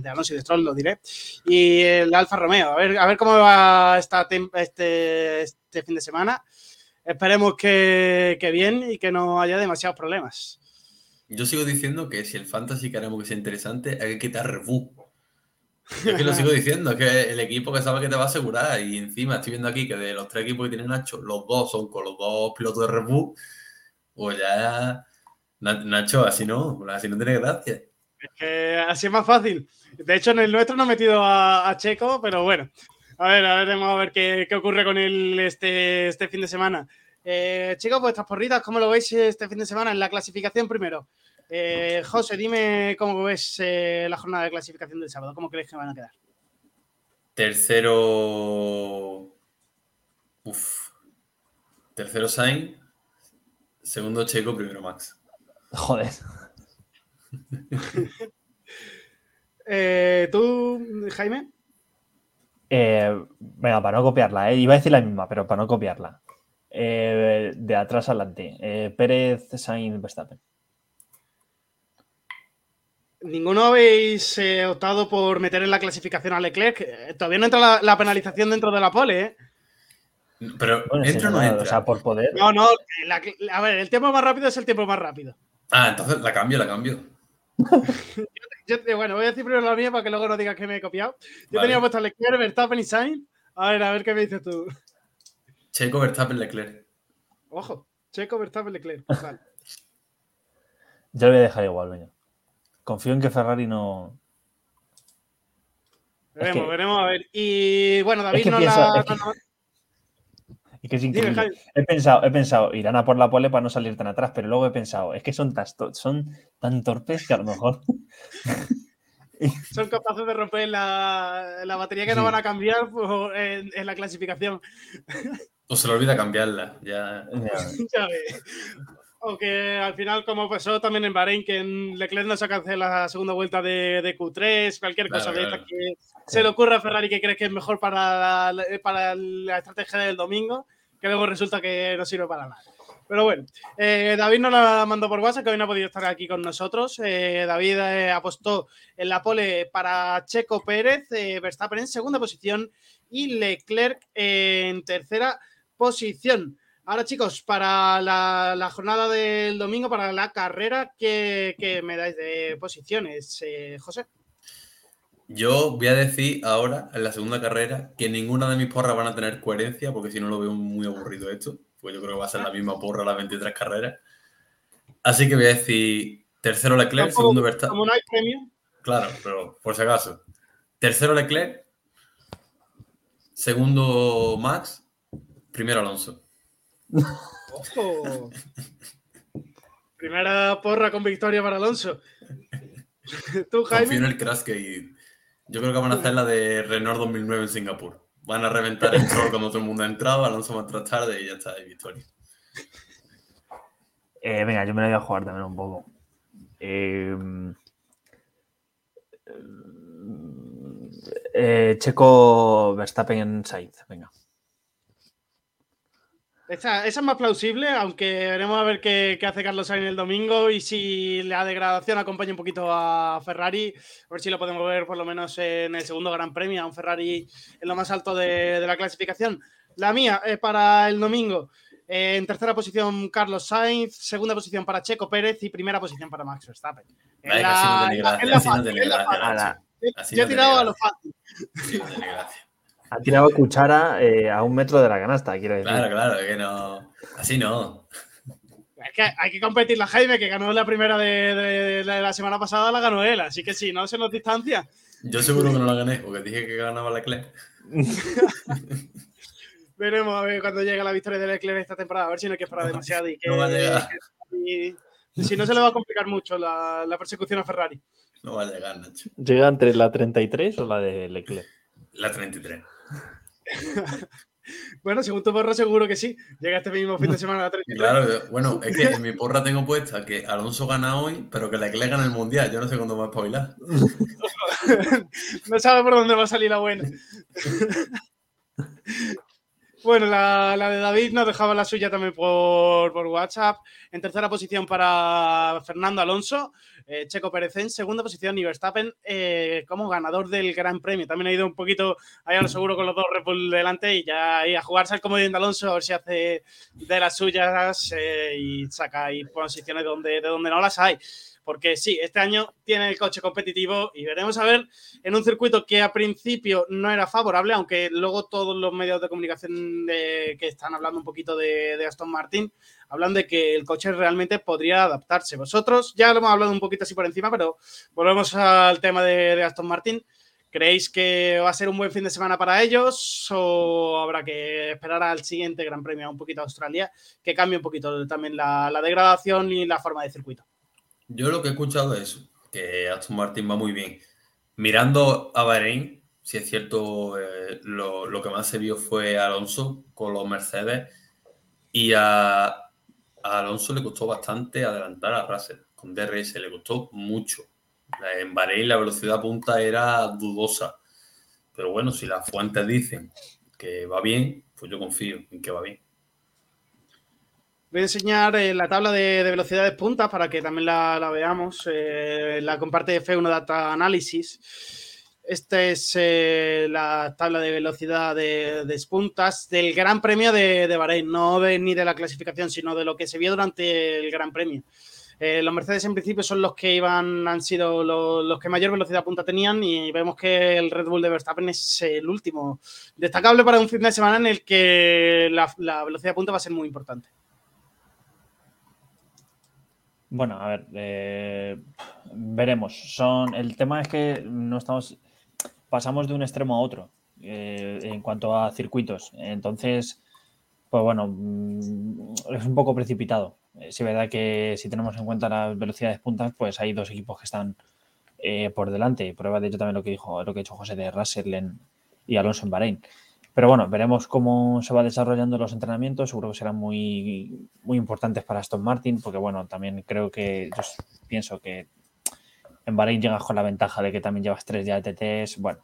Alonso y de Stroll, lo diré, y el Alfa Romeo. A ver, a ver cómo va esta este, este fin de semana. Esperemos que, que bien y que no haya demasiados problemas. Yo sigo diciendo que si el fantasy queremos que sea interesante, hay que quitar Rebu. Yo es que lo sigo diciendo, es que el equipo que sabe que te va a asegurar. Y encima estoy viendo aquí que de los tres equipos que tiene Nacho, los dos son con los dos pilotos de Rebu. Pues ya. Na- Nacho, así no, así no tiene gracia. Es que así es más fácil. De hecho, en el nuestro no he metido a, a Checo, pero bueno. A ver, a ver, vamos a ver qué, qué ocurre con él este, este fin de semana. Eh, chicos, vuestras porritas, ¿cómo lo veis este fin de semana en la clasificación primero? Eh, José, dime cómo ves eh, la jornada de clasificación del sábado. ¿Cómo creéis que van a quedar? Tercero. Uf. Tercero Sainz. Segundo Checo, primero Max. Joder. Eh, ¿Tú, Jaime? Eh, venga, para no copiarla, eh, iba a decir la misma, pero para no copiarla. Eh, de atrás adelante. Eh, Pérez, Sainz, Verstappen. ¿Ninguno habéis eh, optado por meter en la clasificación a Leclerc? Todavía no entra la, la penalización dentro de la pole, ¿eh? Pero Bueno, entra o no entra. O sea, por poder. No, no, la- a ver, el tiempo más rápido es el tiempo más rápido. Ah, entonces la cambio, la cambio. Yo, bueno, voy a decir primero la mía para que luego no digas que me he copiado. Yo Vale. tenía puesto a Leclerc, Verstappen y Sainz. A ver, a ver qué me dices tú. Checo, Verstappen, Leclerc. Ojo, Checo, Verstappen, Leclerc. Vale. Yo lo voy a dejar igual, venga. Confío en que Ferrari no. Veremos, que- veremos, a ver. Y bueno, David que no pienso- la. es que- no- no- Es que es increíble. He pensado, he pensado, irán a por la pole para no salir tan atrás, pero luego he pensado, es que son, son tan torpes que a lo mejor. son capaces de romper la, la batería que no van a cambiar por- en, en la clasificación. O se le olvida cambiarla. Ya. Ya ves. O que al final, como pasó también en Bahrein, que en Leclerc no se cancela la segunda vuelta de, de Q3, cualquier cosa Claro, de claro. que se le ocurra a Ferrari que cree que es mejor para la, para la estrategia del domingo, que luego resulta que no sirve para nada. Pero bueno, eh, David nos la mandó por WhatsApp, que hoy no ha podido estar aquí con nosotros. Eh, David eh, apostó en la pole para Checo Pérez, eh, Verstappen en segunda posición y Leclerc en tercera posición. Ahora, chicos, para la, jornada del domingo, para la carrera, ¿qué, qué me dais de posiciones, José? Yo voy a decir ahora, en la segunda carrera, que ninguna de mis porras van a tener coherencia, porque si no lo veo muy aburrido esto. Pues yo creo que va a ser la misma porra las 23 carreras. Así que voy a decir tercero Leclerc, segundo Verstappen. Como no hay premio, Claro, pero por si acaso. Tercero Leclerc, segundo Max, primero Alonso. ojo. Primera porra con victoria para Alonso. ¿Tú, Confío Jaime? en el crash que yo creo que van a hacer la de Renault 2009 en Singapur. Van a reventar el troll cuando todo el mundo ha entrado, Alonso va a entrar tarde y ya está, y victoria. Eh, venga, yo me la voy a jugar también un poco. Eh, eh, Checo Verstappen Sainz, venga. Esa, esa es más plausible, aunque veremos a ver qué, qué hace Carlos Sainz el domingo y si la degradación acompaña un poquito a Ferrari, a ver si lo podemos ver por lo menos en el segundo Gran Premio, a un Ferrari en lo más alto de, de la clasificación. La mía es para el domingo. Eh, en tercera posición Carlos Sainz, segunda posición para Checo Pérez y primera posición para Max Verstappen. La- así no la- la así no. Yo- he tirado a lo fácil. Ha tirado cuchara eh, a un metro de la canasta, quiero decir. Claro, claro, que no. Así no. Es que hay que competir la Jaime, que ganó la primera de, de- de la semana pasada, la ganó él. Así que si no se nos distancia. Yo seguro que no la gané, porque dije que ganaba Leclerc. Veremos a ver cuando llega la victoria de Leclerc esta temporada. A ver si no hay que esperar demasiado y que. no va a llegar. y- y si no, se le va a complicar mucho la, la persecución a Ferrari. No va a llegar, Nacho. ¿Llega entre la 33 o la de Leclerc? La 33. Bueno, según tu porra, seguro que sí. Llega este mismo fin de semana a la 33. Claro, bueno, es que en mi porra tengo puesta que Alonso gana hoy, pero que Leclerc gana el mundial. Yo no sé cuándo va a espabilar. No sabe por dónde va a salir la buena. Bueno, la, de David nos dejaba la suya también por, WhatsApp. En tercera posición para Fernando Alonso, eh, Checo Pérez en segunda posición y Verstappen eh, como ganador del Gran Premio. También ha ido un poquito ahí a lo seguro con los dos Red delante y ya ahí a jugarse al comodín Alonso a ver si hace de las suyas eh, y saca ahí posiciones donde, de donde no las hay. Porque sí, este año tiene el coche competitivo y veremos a ver en un circuito que a principio no era favorable, aunque luego todos los medios de comunicación que están hablando un poquito de, Aston Martin hablan de que el coche realmente podría adaptarse. Vosotros ya lo hemos hablado un poquito así por encima, pero volvemos al tema de, Aston Martin. ¿Creéis que va a ser un buen fin de semana para ellos o habrá que esperar al siguiente Gran Premio, un poquito a Australia, que cambie un poquito también la degradación y la forma de circuito? Yo lo que he escuchado es que Aston Martin va muy bien. Mirando a Bahrein, si es cierto, eh, lo, que más se vio fue Alonso con los Mercedes y a, a Alonso le costó bastante adelantar a Russell. Con DRS le costó mucho. En Bahrein la velocidad punta era dudosa. Pero bueno, si las fuentes dicen que va bien, pues yo confío en que va bien. Voy a enseñar eh, la tabla de, de velocidades puntas para que también la, veamos. Eh, la comparte F1 Data Analysis. Esta es eh, la tabla de velocidad de, de puntas del Gran Premio de, de Bahrein, no de, ni de la clasificación, sino de lo que se vio durante el Gran Premio. Los Mercedes en principio son los que iban, han sido los, los, que mayor velocidad punta tenían y vemos que el Red Bull de Verstappen es el último. Destacable para un fin de semana en el que la, la velocidad punta va a ser muy importante. Bueno, a ver, eh, veremos. Son, el tema es que no estamos, pasamos de un extremo a otro eh, en cuanto a circuitos. Entonces, pues bueno, mm, es un poco precipitado. Es verdad que si tenemos en cuenta las velocidades puntas, pues hay dos equipos que están eh, por delante. Prueba de hecho también lo que dijo, lo que ha dicho José de Russell y Alonso en Bahrein. Pero bueno, veremos cómo se va desarrollando los entrenamientos. Seguro que serán muy, muy importantes para Aston Martin, porque bueno, también creo que yo pienso que en Bahrein llegas con la ventaja de que también llevas tres ya TTs. Bueno,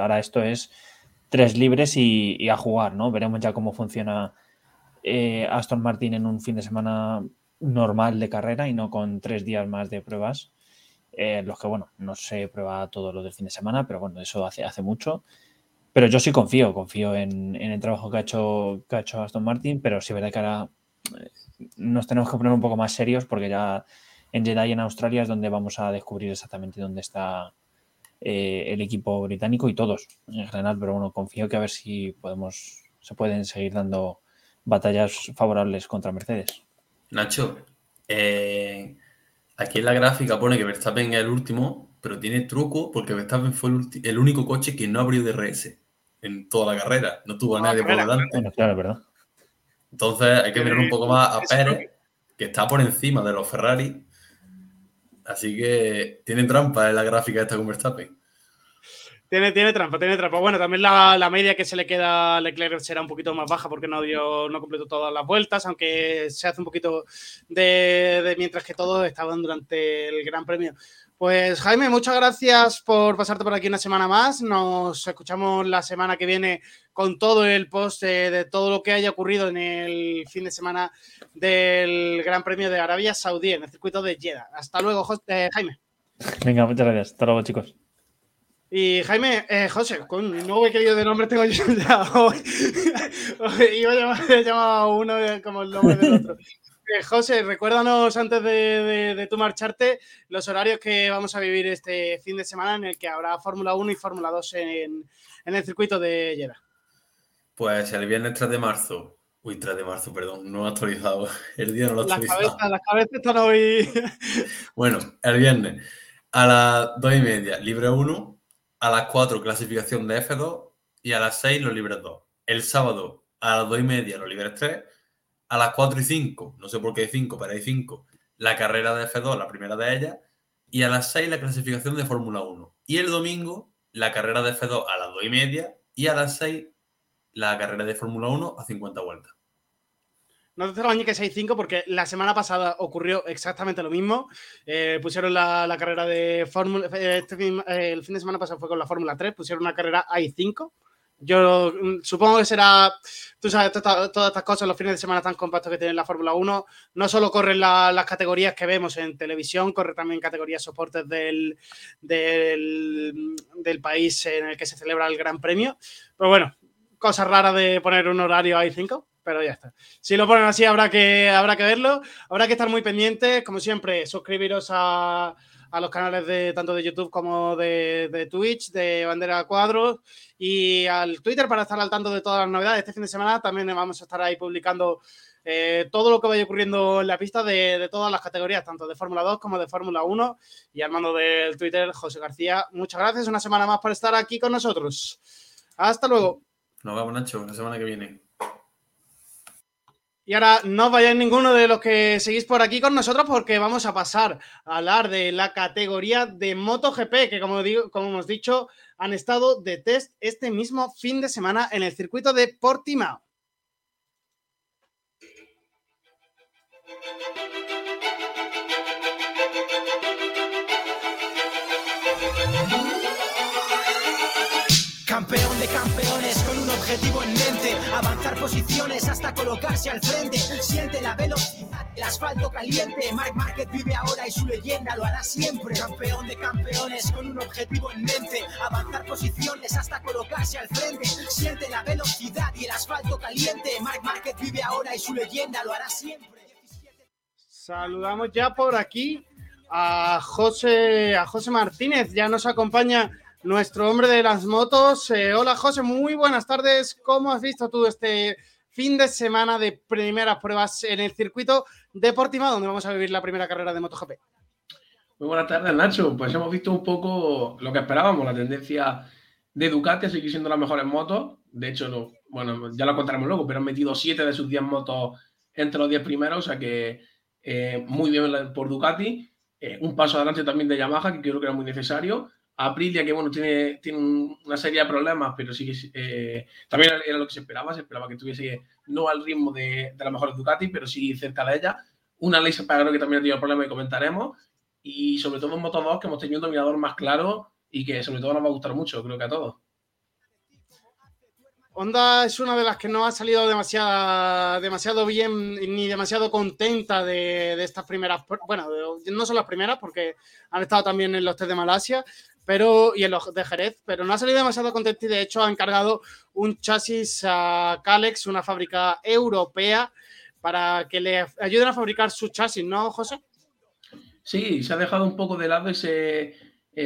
ahora esto es tres libres y, y a jugar, ¿no? Veremos ya cómo funciona eh, Aston Martin en un fin de semana normal de carrera y no con tres días más de pruebas. Eh, los que, bueno, no se prueba todo lo del fin de semana, pero bueno, eso hace, hace mucho. Pero yo sí confío, confío en, el trabajo que ha, hecho, que ha hecho Aston Martin, pero sí verdad que ahora eh, nos tenemos que poner un poco más serios porque ya en y en Australia es donde vamos a descubrir exactamente dónde está eh, el equipo británico y todos en general, pero bueno, confío que a ver si podemos, se pueden seguir dando batallas favorables contra Mercedes. Nacho, eh, aquí en la gráfica pone que Verstappen es el último, pero tiene truco porque Verstappen fue el, el, único coche que no abrió DRS en toda la carrera. No tuvo a nadie por delante. Bueno, claro, verdad. Entonces hay que mirar un poco más a Pérez, que está por encima de los Ferrari. Así que tienen trampa en la gráfica esta con Verstappen. Tiene, tiene trampa, tiene trampa. Bueno, también la, media que se le queda a Leclerc será un poquito más baja porque no dio, no completó todas las vueltas, aunque se hace un poquito de, de mientras que todos estaban durante el Gran Premio. Pues Jaime, muchas gracias por pasarte por aquí una semana más. Nos escuchamos la semana que viene con todo el post de, todo lo que haya ocurrido en el fin de semana del Gran Premio de Arabia Saudí en el circuito de Jeddah. Hasta luego, eh, Jaime. Venga, muchas gracias. Hasta luego, chicos. Y Jaime, eh, José, con un nuevo querido de nombre tengo yo ya hoy. Iba a llamar, a uno como el nombre del otro. Eh, José, recuérdanos antes de, de, tu marcharte los horarios que vamos a vivir este fin de semana en el que habrá Fórmula 1 y Fórmula 2 en, en, el circuito de Jeddah. Pues el viernes 3 de marzo, uy, 3 de marzo, perdón, no he actualizado, el día no lo he actualizado. Las cabezas, las cabezas están hoy. bueno, el viernes a las 2 y media, libre 1, a las 4 clasificación de F2 y a las 6 los libres 2. El sábado a las 2 y media los libres 3, a las 4 y 5, no sé por qué hay 5, pero hay 5, la carrera de F2, la primera de ellas, y a las 6 la clasificación de Fórmula 1. Y el domingo la carrera de F2 a las 2 y media y a las 6 la carrera de Fórmula 1 a 50 vueltas. No te que 6-5 porque la semana pasada ocurrió exactamente lo mismo. Eh, pusieron la, carrera de Fórmula. Eh, este eh, el fin de semana pasado fue con la Fórmula 3, pusieron una carrera AI5. Yo mm, supongo que será, tú sabes, todas, estas cosas, los fines de semana tan compactos que tiene la Fórmula 1, no solo corren las categorías que vemos en televisión, corre también categorías soportes del, del, del, país en el que se celebra el Gran Premio. Pero bueno, cosa rara de poner un horario AI5 pero ya está. Si lo ponen así, habrá que, habrá que verlo. Habrá que estar muy pendientes. Como siempre, suscribiros a, los canales de tanto de YouTube como de, Twitch, de Bandera Cuadros y al Twitter para estar al tanto de todas las novedades. Este fin de semana también vamos a estar ahí publicando eh, todo lo que vaya ocurriendo en la pista de, de todas las categorías, tanto de Fórmula 2 como de Fórmula 1. Y al mando del Twitter, José García, muchas gracias. Una semana más por estar aquí con nosotros. Hasta luego. Nos vemos, Nacho, la semana que viene. Y ahora no vayáis ninguno de los que seguís por aquí con nosotros porque vamos a pasar a hablar de la categoría de MotoGP, que como, digo, como hemos dicho, han estado de test este mismo fin de semana en el circuito de Portimao. Campeón de un objetivo en mente, avanzar posiciones hasta colocarse al frente. Siente la velocidad, el asfalto caliente. Mark Market vive ahora y su leyenda lo hará siempre. Campeón de campeones con un objetivo en mente, avanzar posiciones hasta colocarse al frente. Siente la velocidad y el asfalto caliente. Mark Market vive ahora y su leyenda lo hará siempre. Saludamos ya por aquí a José, a José Martínez, ya nos acompaña nuestro hombre de las motos. Eh, hola José, muy buenas tardes. ¿Cómo has visto tú este fin de semana de primeras pruebas en el circuito deportivo donde vamos a vivir la primera carrera de MotoGP? Muy buenas tardes, Nacho. Pues hemos visto un poco lo que esperábamos, la tendencia de Ducati a seguir siendo las mejores motos. De hecho, bueno, ya lo contaremos luego, pero han metido 7 de sus 10 motos entre los 10 primeros, o sea que eh, muy bien por Ducati. Eh, un paso adelante también de Yamaha, que creo que era muy necesario. Aprilia, que bueno, tiene, tiene una serie de problemas, pero sí que eh, también era lo que se esperaba. Se esperaba que tuviese no al ritmo de, de la mejor Ducati, pero sí cerca de ella. Una ley creo que también ha tenido problemas y comentaremos. Y sobre todo en Moto 2, que hemos tenido un dominador más claro y que sobre todo nos va a gustar mucho, creo que a todos. Honda es una de las que no ha salido demasiado, bien ni demasiado contenta de, estas primeras, bueno, no son las primeras porque han estado también en los test de Malasia, pero y en los de Jerez, pero no ha salido demasiado contento y de hecho ha encargado un chasis a Calex, una fábrica europea, para que le ayuden a fabricar su chasis, ¿no, José? Sí, se ha dejado un poco de lado ese,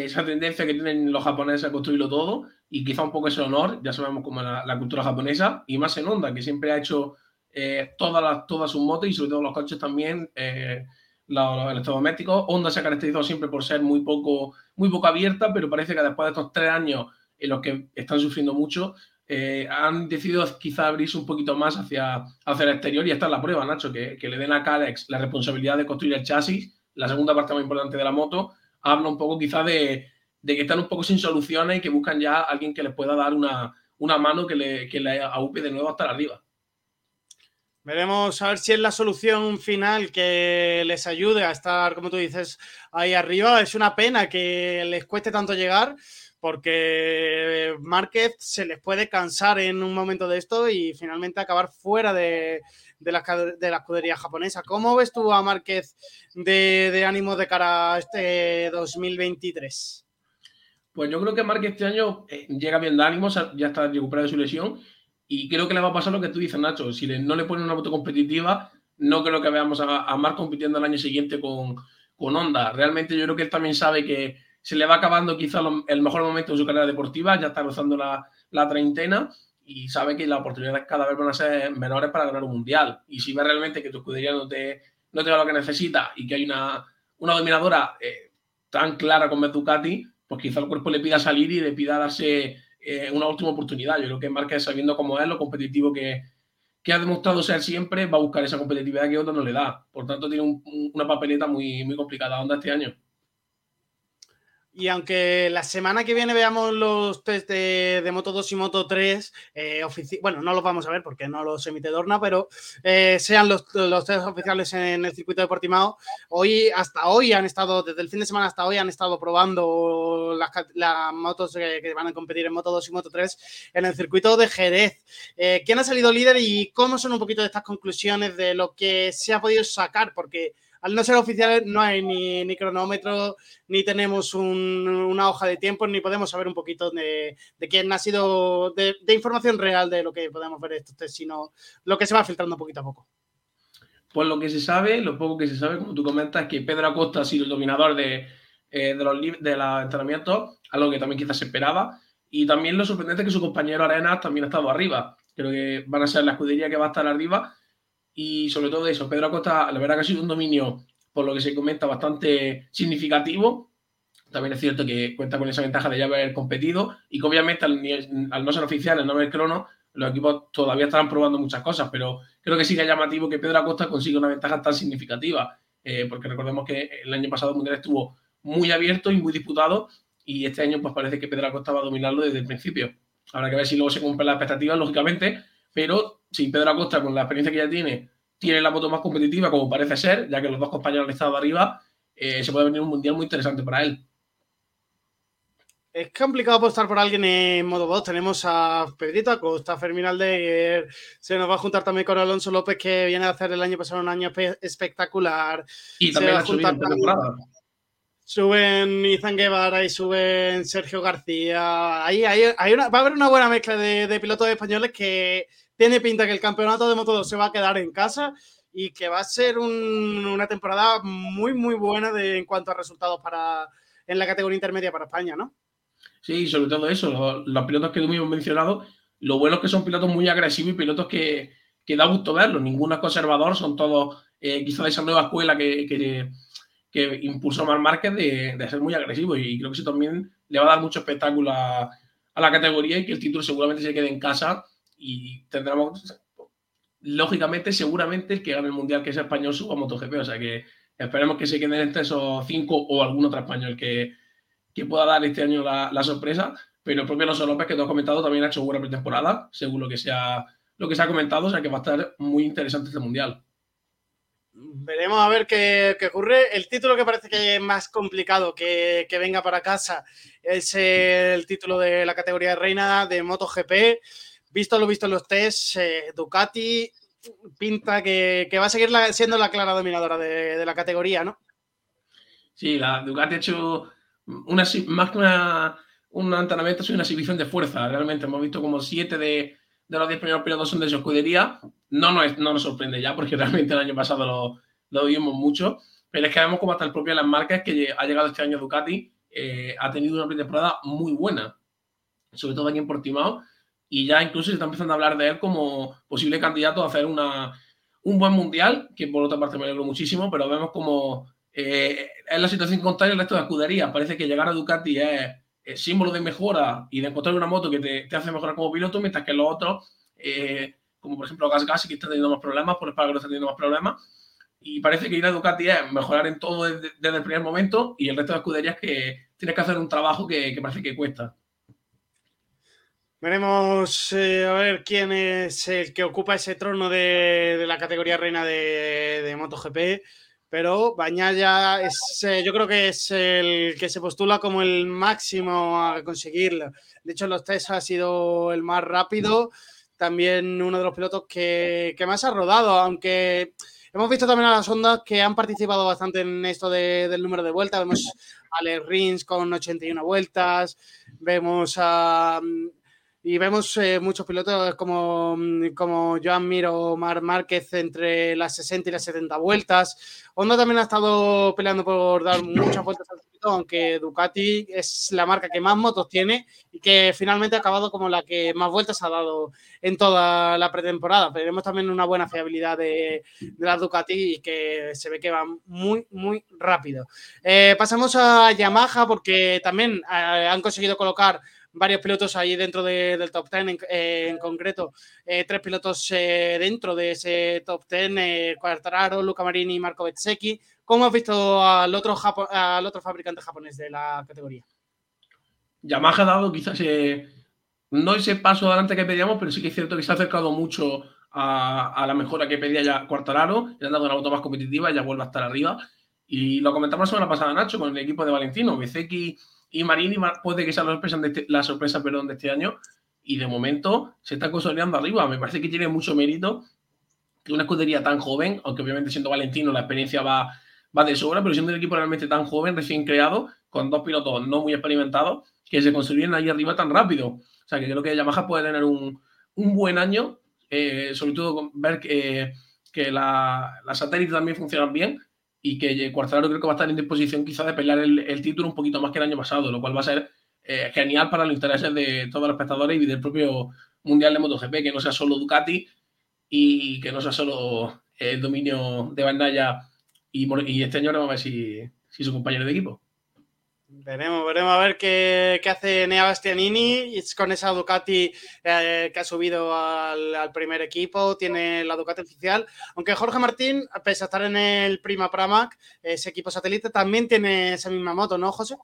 esa tendencia que tienen los japoneses a construirlo todo y quizá un poco ese honor, ya sabemos cómo la, cultura japonesa, y más en Honda, que siempre ha hecho eh, todas, sus motos y sobre todo los coches también. Eh, los, electrodomésticos. Honda se ha caracterizado siempre por ser muy poco, muy poco abierta, pero parece que después de estos tres años en los que están sufriendo mucho, eh, han decidido quizá abrirse un poquito más hacia, hacia el exterior y esta es la prueba, Nacho, que, que le den a Calex la responsabilidad de construir el chasis, la segunda parte más importante de la moto, habla un poco quizás de, que están un poco sin soluciones y que buscan ya alguien que les pueda dar una, mano que le, que le aupe de nuevo hasta arriba. Veremos a ver si es la solución final que les ayude a estar, como tú dices, ahí arriba. Es una pena que les cueste tanto llegar porque Márquez se les puede cansar en un momento de esto y finalmente acabar fuera de, la, de la escudería japonesa. ¿Cómo ves tú a Márquez de, ánimo de cara a este 2023? Pues yo creo que Márquez este año eh, llega bien de ánimo, ya está recuperado de su lesión y creo que le va a pasar lo que tú dices, Nacho. Si no le ponen una moto competitiva, no creo que veamos a, a Marc compitiendo el año siguiente con, con Honda. Realmente yo creo que él también sabe que se le va acabando quizá el mejor momento de su carrera deportiva, ya está rozando la, la treintena y sabe que las oportunidades cada vez van a ser menores para ganar un mundial. Y si ve realmente que tu escudería no te, no te da lo que necesita y que hay una, una dominadora eh, tan clara como Ducati, pues quizá el cuerpo le pida salir y le pida darse eh, una última oportunidad. Yo creo que Márquez, sabiendo cómo es, lo competitivo que, ha demostrado ser siempre, va a buscar esa competitividad que otro no le da. Por tanto, tiene una papeleta muy, muy complicada onda este año. Y aunque la semana que viene veamos los test de, Moto 2 y Moto 3, eh, bueno, no los vamos a ver porque no los emite Dorna, pero eh, sean los, los test oficiales en el circuito de Portimao, hoy, hasta hoy han estado, desde el fin de semana hasta hoy han estado probando las, motos que, van a competir en Moto 2 y Moto 3 en el circuito de Jerez. Eh, ¿Quién ha salido líder y cómo son un poquito de estas conclusiones de lo que se ha podido sacar? Porque al no ser oficiales no hay ni, cronómetro, ni tenemos una hoja de tiempo, ni podemos saber un poquito de, quién ha sido, de, información real de lo que podemos ver esto, sino lo que se va filtrando poquito a poco. Pues lo que se sabe, lo poco que se sabe, como tú comentas, es que Pedro Acosta ha sido el dominador de, eh, los, de los entrenamientos, algo que también quizás se esperaba. Y también lo sorprendente es que su compañero Arenas también ha estado arriba. Creo que van a ser la escudería que va a estar arriba y sobre todo eso, Pedro Acosta, la verdad que ha sido un dominio, por lo que se comenta, bastante significativo. También es cierto que cuenta con esa ventaja de ya haber competido y que obviamente al, no ser oficial, al no haber crono, los equipos todavía estarán probando muchas cosas, pero creo que sigue llamativo que Pedro Acosta consiga una ventaja tan significativa, eh, porque recordemos que el año pasado el Mundial estuvo muy abierto y muy disputado y este año pues parece que Pedro Acosta va a dominarlo desde el principio. Habrá que ver si luego se cumplen las expectativas, lógicamente, pero si Pedro Acosta, con la experiencia que ya tiene, tiene la moto más competitiva, como parece ser, ya que los dos compañeros han estado arriba, eh, se puede venir un mundial muy interesante para él. Es complicado apostar por alguien en modo 2. Tenemos a Pedrito Acosta, Fermín Aldeguer. Se nos va a juntar también con Alonso López, que viene a hacer el año pasado un año espectacular. Y también se va a juntar Suben Izan Guevara y suben Sergio García. Ahí, ahí, va a haber una buena mezcla de, de pilotos españoles que tiene pinta que el campeonato de Moto2 se va a quedar en casa y que va a ser una temporada muy, muy buena de, en cuanto a resultados para, en la categoría intermedia para España, ¿no? Sí, sobre todo eso, los, pilotos que tú mismo has mencionado, lo bueno es que son pilotos muy agresivos y pilotos que, da gusto verlos, ninguno es conservador, son todos eh, quizás de esa nueva escuela que impulsó Mar Márquez de, de, ser muy agresivo y creo que eso también le va a dar mucho espectáculo a, a la categoría y que el título seguramente se quede en casa y tendremos, lógicamente, seguramente el que gane el mundial, que es español, suba a MotoGP. O sea que esperemos que se queden entre esos cinco o algún otro español que, que pueda dar este año la, la, sorpresa. Pero el propio Alonso López, que tú has comentado, también ha hecho buena pretemporada, según lo que, se ha, lo que se ha comentado. O sea que va a estar muy interesante este mundial. Veremos a ver qué, qué, ocurre. El título que parece que es más complicado que, que, venga para casa es el título de la categoría de reina de MotoGP visto lo visto en los test, eh, Ducati pinta que, va a seguir siendo la clara dominadora de, la categoría, ¿no? Sí, la Ducati ha hecho una, más que una, un entrenamiento, es una exhibición de fuerza. Realmente hemos visto como siete de, los diez primeros pilotos son de su escudería. No nos, no nos sorprende ya, porque realmente el año pasado lo, lo vimos mucho. Pero es que vemos como hasta el propio Las Marcas, que ha llegado este año Ducati, eh, ha tenido una pretemporada muy buena, sobre todo aquí en Portimao y ya incluso se está empezando a hablar de él como posible candidato a hacer una, un buen mundial, que por otra parte me alegro muchísimo, pero vemos como eh, es la situación contraria al resto de escuderías. Parece que llegar a Ducati es, símbolo de mejora y de encontrar una moto que te, te hace mejorar como piloto, mientras que los otros, eh, como por ejemplo Gas Gas, que está teniendo más problemas, por el que está teniendo más problemas. y parece que ir a Ducati es mejorar en todo desde, el primer momento y el resto de escuderías que tienes que hacer un trabajo que, parece que cuesta. Veremos eh, a ver quién es el que ocupa ese trono de, la categoría reina de, de MotoGP pero Bañaya es, eh, yo creo que es el que se postula como el máximo a conseguirlo. De hecho, en los test ha sido el más rápido, también uno de los pilotos que, más ha rodado, aunque hemos visto también a las ondas que han participado bastante en esto del número de vueltas. Vemos a Alex Rins con 81 vueltas, vemos a y vemos eh, muchos pilotos como, mm, como Joan Mir o Mar Márquez entre las 60 y las 70 vueltas. Honda también ha estado peleando por dar muchas vueltas al circuito, aunque Ducati es la marca que más motos tiene y que finalmente ha acabado como la que más vueltas ha dado en toda la pretemporada. Pero vemos también una buena fiabilidad de, de las Ducati y que se ve que va muy, muy rápido. Eh, pasamos a Yamaha porque también eh, han conseguido colocar varios pilotos ahí dentro del top 10, en, concreto, eh, tres pilotos eh, dentro de ese top 10, eh, Quartararo, Luca Marini y Marco Bezzecchi. ¿Cómo has visto al otro, al otro fabricante japonés de la categoría? Yamaha ha dado quizás no ese paso adelante que pedíamos, pero sí que es cierto que se ha acercado mucho a, la mejora que pedía ya Quartararo, le han dado una moto más competitiva ya vuelve a estar arriba. Y lo comentamos la semana pasada, Nacho, con el equipo de Valentino. Bezzecchi y Marini puede que sea la sorpresa, de este, la perdón, de este año. Y de momento se está consolidando arriba. Me parece que tiene mucho mérito que una escudería tan joven, aunque obviamente siendo Valentino la experiencia va, va de sobra, pero siendo un equipo realmente tan joven, recién creado, con dos pilotos no muy experimentados, que se construyen ahí arriba tan rápido. O sea, que creo que Yamaha puede tener un, un buen año, eh, sobre todo ver que, que las satélites también funcionan bien y que Cuartararo creo que va a estar en disposición quizás de pelear el, título un poquito más que el año pasado, lo cual va a ser eh, genial para los intereses de todos los espectadores y del propio Mundial de MotoGP, que no sea solo Ducati y que no sea solo el dominio de Bandaya y, y este año vamos a ver si, si su compañero de equipo. Veremos, veremos a ver qué, hace Nea Bastianini con esa Ducati eh, que ha subido al, primer equipo, tiene la Ducati oficial, aunque Jorge Martín, pese a estar en el Prima Pramac, ese equipo satélite, también tiene esa misma moto, ¿no, José?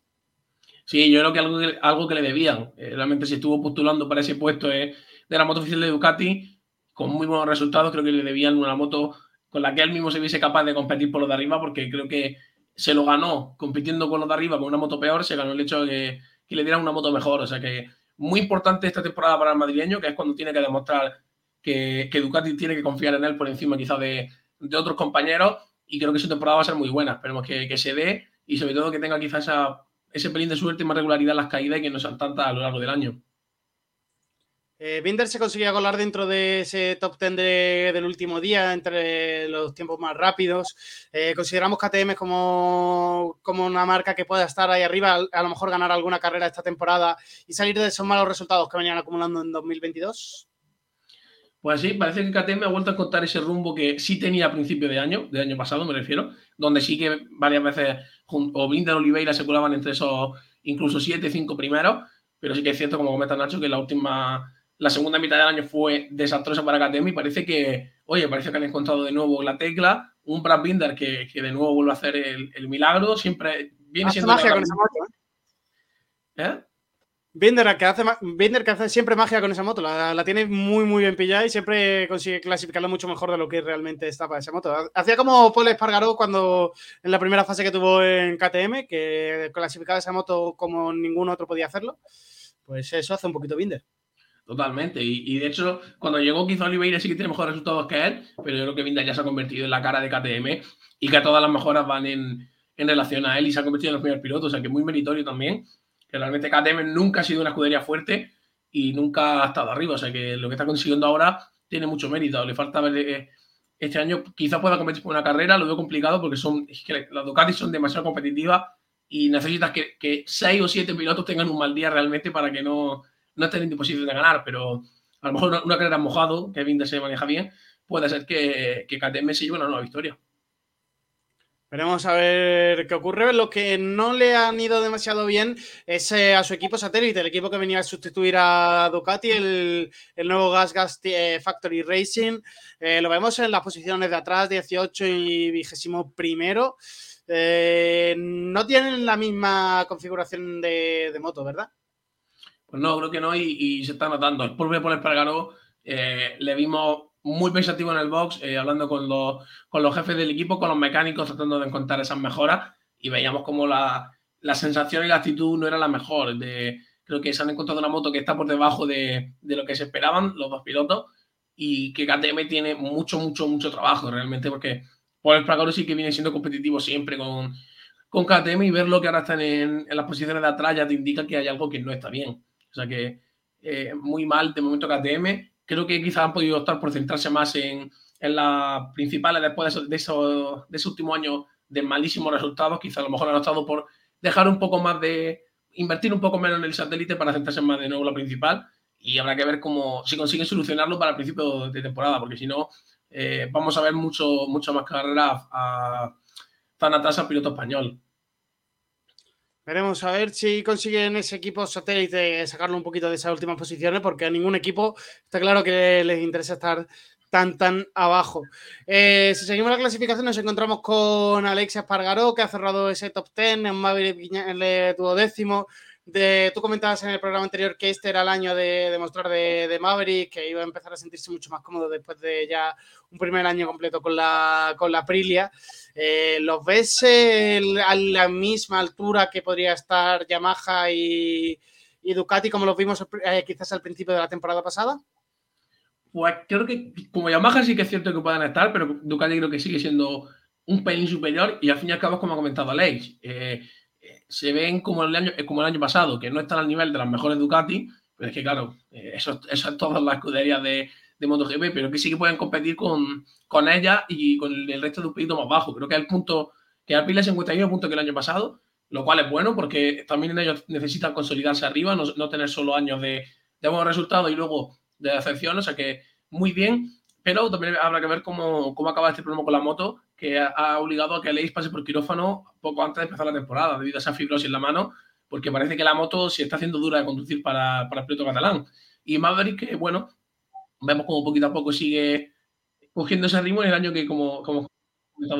Sí, yo creo que algo algo que le debían. Eh, realmente si estuvo postulando para ese puesto de la moto oficial de Ducati, con muy buenos resultados, creo que le debían una moto con la que él mismo se viese capaz de competir por lo de arriba, porque creo que se lo ganó compitiendo con los de arriba con una moto peor, se ganó el hecho de que, le dieran una moto mejor. O sea que muy importante esta temporada para el madrileño, que es cuando tiene que demostrar que, que Ducati tiene que confiar en él por encima quizás de, otros compañeros. Y creo que su temporada va a ser muy buena. Esperemos que, se dé y sobre todo que tenga quizás ese pelín de suerte y más regularidad en las caídas y que no sean tantas a lo largo del año. Eh, Binder se conseguía colar dentro de ese top 10 del último día, entre los tiempos más rápidos. Eh, consideramos KTM como, como, una marca que pueda estar ahí arriba, a, lo mejor ganar alguna carrera esta temporada y salir de esos malos resultados que venían acumulando en 2022. Pues sí, parece que KTM ha vuelto a contar ese rumbo que sí tenía a principio de año, de año pasado me refiero, donde sí que varias veces o Binder o Oliveira se colaban entre esos incluso 7, 5 primeros, pero sí que es cierto, como comenta Nacho, que la última la segunda mitad del año fue desastrosa para KTM y parece que, oye, parece que han encontrado de nuevo la tecla. Un Brad Binder que, de nuevo vuelve a hacer el, milagro. Siempre viene siendo. magia con esa moto, ¿eh? ¿Eh? Binder que, hace, Binder que hace siempre magia con esa moto, la, tiene muy muy bien pillada y siempre consigue clasificarla mucho mejor de lo que realmente está para esa moto. Hacía como Paul Espargaró cuando en la primera fase que tuvo en KTM, que clasificaba esa moto como ningún otro podía hacerlo. Pues eso hace un poquito Binder. Totalmente. Y, de hecho, cuando llegó quizá Oliveira sí que tiene mejores resultados que él, pero yo creo que Vinda ya se ha convertido en la cara de KTM y que todas las mejoras van en, relación a él y se ha convertido en los primeros pilotos. O sea que muy meritorio también. Que realmente KTM nunca ha sido una escudería fuerte y nunca ha estado arriba. O sea que lo que está consiguiendo ahora tiene mucho mérito. Le falta ver eh, este año, quizá pueda competir por una carrera, lo veo complicado porque son que las Ducati son demasiado competitivas y necesitas que, que seis o siete pilotos tengan un mal día realmente para que no no estén en disposición de ganar, pero a lo mejor una, carrera mojado, que Binder se maneja bien, puede ser que, que KTM se lleve una nueva victoria. Veremos a ver qué ocurre. Lo que no le han ido demasiado bien es eh, a su equipo satélite, el equipo que venía a sustituir a Ducati, el, nuevo Gas Gas eh, Factory Racing. Eh, lo vemos en las posiciones de atrás, 18 y 21 primero. no tienen la misma configuración de, moto, ¿verdad? Pues no, creo que no, y, se está notando. El propio Paul Espargaró le vimos muy pensativo en el box, eh, hablando con los, con los jefes del equipo, con los mecánicos, tratando de encontrar esas mejoras y veíamos como la, la sensación y la actitud no era la mejor. De, creo que se han encontrado una moto que está por debajo de, de lo que se esperaban los dos pilotos y que KTM tiene mucho, mucho, mucho trabajo realmente porque por el Pragaro sí que viene siendo competitivo siempre con, con KTM y verlo que ahora están en, en, las posiciones de atrás ya te indica que hay algo que no está bien. O sea que eh, muy mal de momento KTM Creo que quizás han podido optar por centrarse más en, en las principales después de, eso, de, ese último año de malísimos resultados. Quizás a lo mejor han optado por dejar un poco más de. invertir un poco menos en el satélite para centrarse más de nuevo en la principal. Y habrá que ver cómo si consiguen solucionarlo para el principio de temporada, porque si no, eh, vamos a ver mucho, mucho más carreras a, tan atrás al piloto español. Veremos a ver si consiguen ese equipo satélite sacarlo un poquito de esas últimas posiciones, porque a ningún equipo está claro que les interesa estar tan, tan abajo. Eh, si seguimos la clasificación, nos encontramos con Alexia Espargaró, que ha cerrado ese top 10, en Maverick el duodécimo, tú comentabas en el programa anterior que este era el año de, demostrar de, de, Maverick, que iba a empezar a sentirse mucho más cómodo después de ya un primer año completo con la, con la Aprilia. Eh, ¿Los ves a la misma altura que podría estar Yamaha y, Ducati como los vimos eh, quizás al principio de la temporada pasada? Pues creo que como Yamaha sí que es cierto que puedan estar, pero Ducati creo que sigue siendo un pelín superior y al fin y al cabo, como ha comentado Alex, eh, se ven como el, año, como el año pasado, que no están al nivel de las mejores Ducati, pero es que claro, eh, eso, eso es todas las escuderías de, de MotoGP, pero que sí que pueden competir con, con ella y con el resto de un poquito más bajo. Creo que el punto, que Alpine se encuentra en el punto que el año pasado, lo cual es bueno porque también ellos necesitan consolidarse arriba, no, no tener solo años de, de buenos resultados y luego de decepción, o sea que muy bien, pero también habrá que ver cómo, cómo acaba este problema con la moto que ha obligado a que Leis pase por quirófano poco antes de empezar la temporada, debido a esa fibrosis en la mano, porque parece que la moto se está haciendo dura de conducir para, para el piloto catalán. Y Maverick, que bueno, vemos como poquito a poco sigue cogiendo ese ritmo en el año que, como, como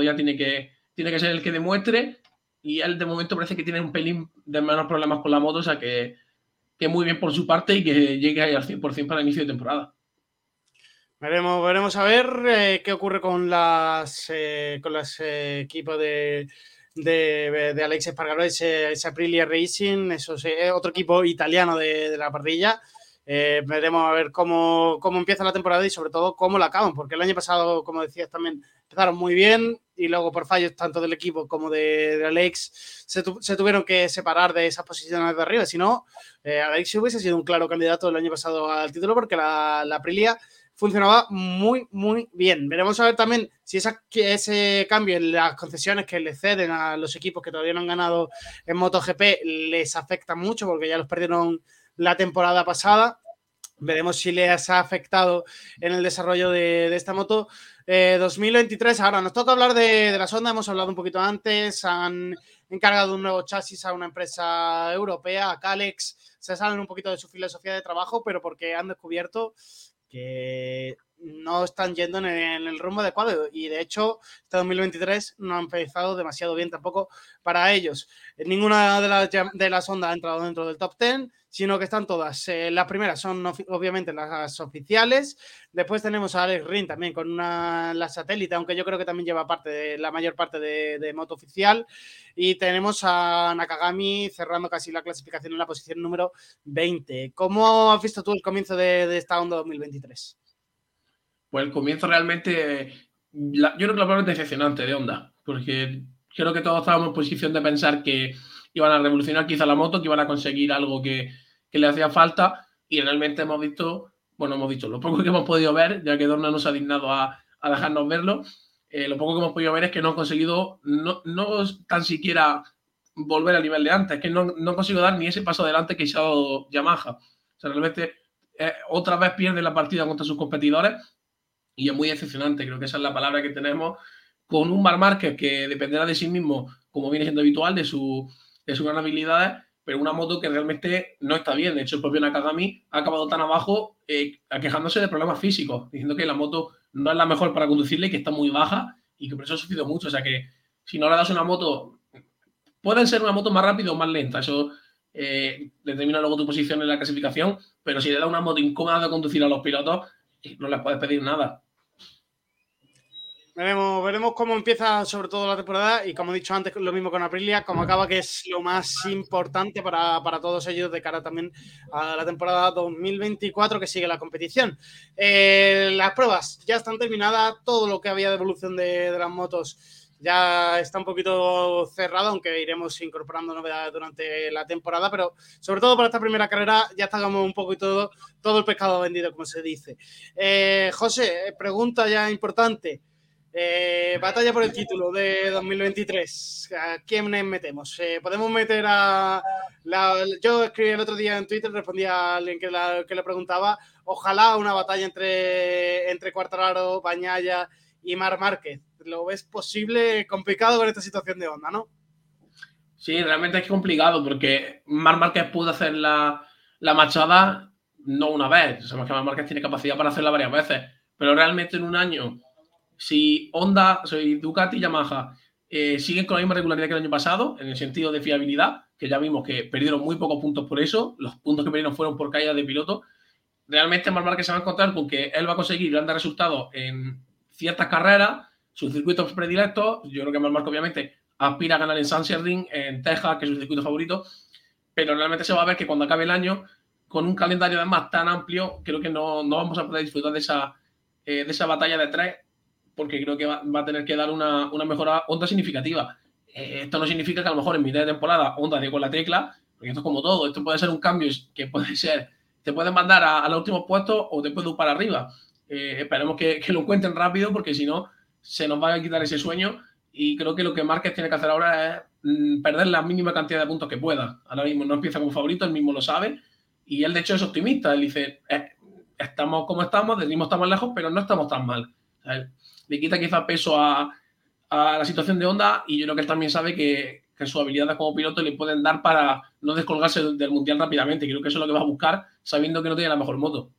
ya tiene que, tiene que ser el que demuestre. Y él de momento parece que tiene un pelín de menos problemas con la moto, o sea que, que muy bien por su parte y que llegue ahí al 100% para el inicio de temporada. Veremos, veremos a ver eh, qué ocurre con las eh, con los eh, equipos de, de, de Alex Espargaró, ese, Aprilia Racing, eso es otro equipo italiano de, la parrilla. veremos a ver cómo, cómo, empieza la temporada y sobre todo cómo la acaban, porque el año pasado, como decías también, empezaron muy bien y luego por fallos tanto del equipo como de, Alex se, se, tuvieron que separar de esas posiciones de arriba. Si no, Alex hubiese sido un claro candidato el año pasado al título porque la, la Aprilia funcionaba muy, muy bien. Veremos a ver también si esa, ese cambio en las concesiones que le ceden a los equipos que todavía no han ganado en MotoGP les afecta mucho porque ya los perdieron la temporada pasada. Veremos si les ha afectado en el desarrollo de, esta moto. 2023, eh, ahora nos toca hablar de, de, la sonda, hemos hablado un poquito antes, han encargado un nuevo chasis a una empresa europea, a Calex, se salen un poquito de su filosofía de trabajo, pero porque han descubierto que no están yendo en el, rumbo adecuado y de hecho este 2023 no ha empezado demasiado bien tampoco para ellos. Ninguna de las, de las ondas ha entrado dentro del top 10, sino que están todas. Eh, las primeras son obviamente las oficiales, después tenemos a Alex Rin también con una, la satélite, aunque yo creo que también lleva parte de la mayor parte de, moto oficial, y tenemos a Nakagami cerrando casi la clasificación en la posición número 20. ¿Cómo has visto tú el comienzo de, de esta onda 2023? Pues el comienzo realmente, yo creo que la palabra decepcionante de Honda, porque creo que todos estábamos en posición de pensar que iban a revolucionar quizá la moto, que iban a conseguir algo que, que le hacía falta y realmente hemos visto, bueno, hemos visto lo poco que hemos podido ver, ya que Dorna nos ha dignado a, a dejarnos verlo, eh, lo poco que hemos podido ver es que no han conseguido, no, no tan siquiera volver al nivel de antes, que no, no consigo dar ni ese paso adelante que se ha dado Yamaha. O sea, realmente eh, otra vez pierde la partida contra sus competidores y es muy decepcionante, creo que esa es la palabra que tenemos con un Mar Márquez que dependerá de sí mismo, como viene siendo habitual, de, su, de sus gran habilidades, pero una moto que realmente no está bien. De hecho, el propio Nakagami ha acabado tan abajo eh, quejándose de problemas físicos, diciendo que la moto no es la mejor para conducirle y que está muy baja y que por eso ha sufrido mucho. O sea que si no le das una moto, puede ser una moto más rápida o más lenta, eso eh, determina luego tu posición en la clasificación, pero si le das una moto incómoda de conducir a los pilotos, eh, no les puedes pedir nada. Veremos, veremos cómo empieza sobre todo la temporada y como he dicho antes, lo mismo con Aprilia, como acaba, que es lo más importante para, todos ellos de cara también a la temporada 2024 que sigue la competición. Eh, las pruebas ya están terminadas, todo lo que había de evolución de, las motos ya está un poquito cerrado, aunque iremos incorporando novedades durante la temporada, pero sobre todo para esta primera carrera ya está como un poquito todo el pescado vendido, como se dice. Eh, José, pregunta ya importante. Eh, batalla por el título de 2023. ¿A quién metemos? Eh, podemos meter a. yo escribí el otro día en Twitter, respondía a alguien que, le preguntaba. Ojalá una batalla entre, entre Cuartararo, Bañaya y Mar Márquez. ¿Lo ves posible? Complicado con esta situación de onda, ¿no? Sí, realmente es complicado porque Mar Márquez pudo hacer la, machada no una vez. Sabemos que Mar Márquez tiene capacidad para hacerla varias veces, pero realmente en un año si Honda, soy Ducati y Yamaha eh, siguen con la misma regularidad que el año pasado, en el sentido de fiabilidad, que ya vimos que perdieron muy pocos puntos por eso, los puntos que perdieron fueron por caída de piloto, realmente Mar que se va a encontrar con que él va a conseguir grandes resultados en ciertas carreras, sus circuitos predilectos, yo creo que Mar obviamente aspira a ganar en Sunset en Texas, que es su circuito favorito, pero realmente se va a ver que cuando acabe el año, con un calendario además tan amplio, creo que no, vamos a poder disfrutar de esa, eh, de esa batalla de tres porque creo que va, a tener que dar una, mejora Honda significativa. Eh, esto no significa que a lo mejor en mitad de temporada Honda dio con la tecla, porque esto es como todo, esto puede ser un cambio que puede ser, te pueden mandar a, los últimos puestos o te puede ir para arriba. Eh, esperemos que, lo encuentren rápido, porque si no, se nos va a quitar ese sueño. Y creo que lo que Márquez tiene que hacer ahora es mm, perder la mínima cantidad de puntos que pueda. Ahora mismo no empieza como favorito, él mismo lo sabe. Y él, de hecho, es optimista. Él dice: eh, Estamos como estamos, del mismo estamos lejos, pero no estamos tan mal le quita quizá peso a, la situación de Honda y yo creo que él también sabe que, que sus habilidades como piloto le pueden dar para no descolgarse del, mundial rápidamente. Creo que eso es lo que va a buscar sabiendo que no tiene la mejor moto.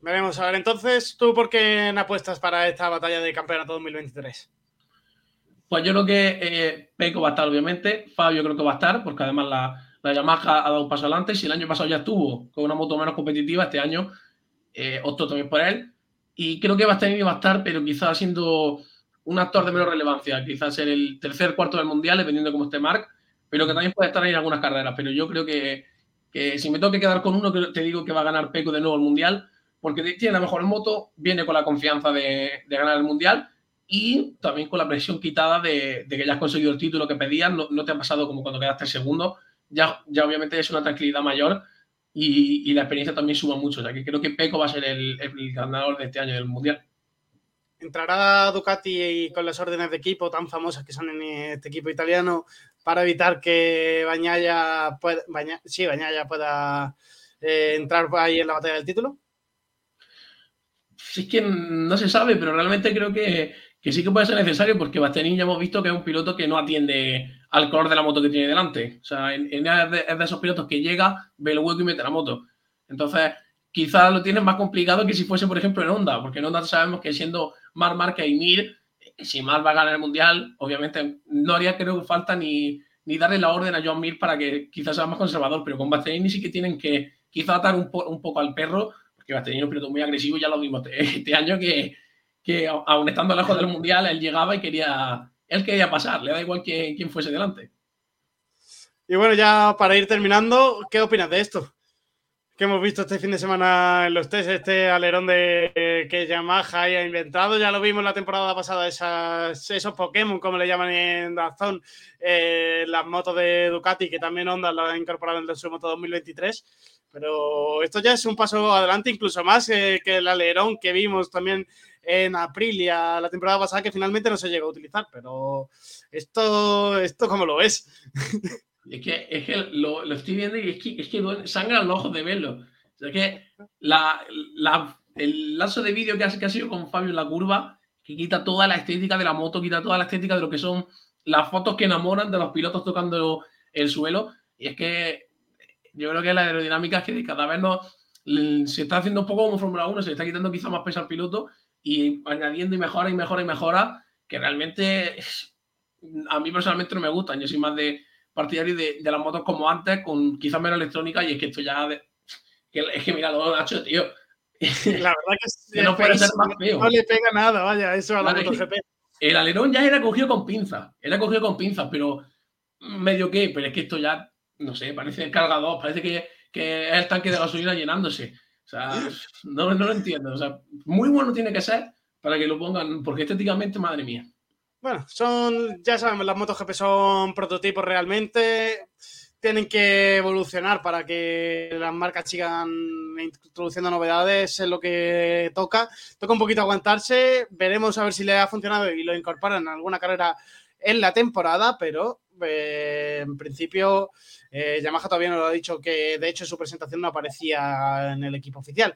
Veremos. A ver, entonces, ¿tú por qué apuestas para esta batalla de campeonato 2023? Pues yo creo que eh, Peco va a estar, obviamente. Fabio creo que va a estar, porque además la, la Yamaha ha dado un paso adelante. Si el año pasado ya estuvo con una moto menos competitiva, este año eh, optó también por él. Y creo que Bastianini va a estar, pero quizás siendo un actor de menor relevancia, quizás en el tercer cuarto del mundial, dependiendo de cómo esté Mark, pero que también puede estar ahí en algunas carreras. Pero yo creo que, si me tengo que quedar con uno, te digo que va a ganar Peco de nuevo el mundial, porque tiene la mejor moto, viene con la confianza de, ganar el mundial y también con la presión quitada de, que ya has conseguido el título que pedías, no, no, te ha pasado como cuando quedaste segundo, ya, ya obviamente es una tranquilidad mayor y, la experiencia también suma mucho. O sea que creo que Peco va a ser el, ganador de este año del Mundial. ¿Entrará Ducati con las órdenes de equipo tan famosas que son en este equipo italiano para evitar que Bañaya pueda, sí, Bañaya pueda eh, entrar ahí en la batalla del título? Sí, es que no se sabe, pero realmente creo que, que sí que puede ser necesario porque Bastianini ya hemos visto que es un piloto que no atiende al color de la moto que tiene delante. O sea, es, de, esos pilotos que llega, ve el hueco y mete la moto. Entonces, quizás lo tienes más complicado que si fuese, por ejemplo, en Honda, porque en Honda sabemos que siendo Mar Marca y Mir, si Mar va a ganar el Mundial, obviamente no haría creo falta ni, ni darle la orden a John Mir para que quizás sea más conservador, pero con Bastianini sí que tienen que quizás atar un, poco al perro, porque Bastianini es un piloto muy agresivo, ya lo vimos este año que que aún estando lejos del Mundial, él llegaba y quería, él quería pasar, le da igual quién fuese delante. Y bueno, ya para ir terminando, ¿qué opinas de esto? Que hemos visto este fin de semana en los test, este alerón de que Yamaha haya inventado. Ya lo vimos la temporada pasada, esas, esos Pokémon, como le llaman en Dazón, eh, las motos de Ducati, que también Honda lo ha incorporado en su moto 2023. Pero esto ya es un paso adelante, incluso más eh, que el alerón que vimos también en Aprilia la temporada pasada que finalmente no se llegó a utilizar, pero esto, esto ¿cómo lo ves? Es que, es que lo, lo, estoy viendo y es que, es que sangra los ojos de verlo. O sea, que la, la, el lazo de vídeo que que ha sido con Fabio en la curva que quita toda la estética de la moto, quita toda la estética de lo que son las fotos que enamoran de los pilotos tocando el suelo. Y es que yo creo que la aerodinámica es que cada vez no, se está haciendo un poco como Fórmula 1, se está quitando quizá más peso al piloto y añadiendo y mejora y mejora y mejora, que realmente a mí personalmente no me gustan. Yo soy más de partidario de, las motos como antes, con quizás menos electrónica, y es que esto ya. es que mira, lo Nacho, tío. La verdad que, no puede ser más feo. No le pega nada, vaya, eso a la MotoGP. El alerón ya era cogido con pinzas, era cogido con pinzas, pero medio que, pero es que esto ya, no sé, parece el cargador, parece que, que es el tanque de gasolina llenándose. O sea, no, no lo entiendo. O sea, muy bueno tiene que ser para que lo pongan, porque estéticamente, madre mía. Bueno, son, ya sabemos, las motos GP son prototipos realmente. Tienen que evolucionar para que las marcas sigan introduciendo novedades en lo que toca. Toca un poquito aguantarse. Veremos a ver si le ha funcionado y lo incorporan en alguna carrera en la temporada, pero eh, en principio eh, Yamaha todavía no lo ha dicho que de hecho su presentación no aparecía en el equipo oficial.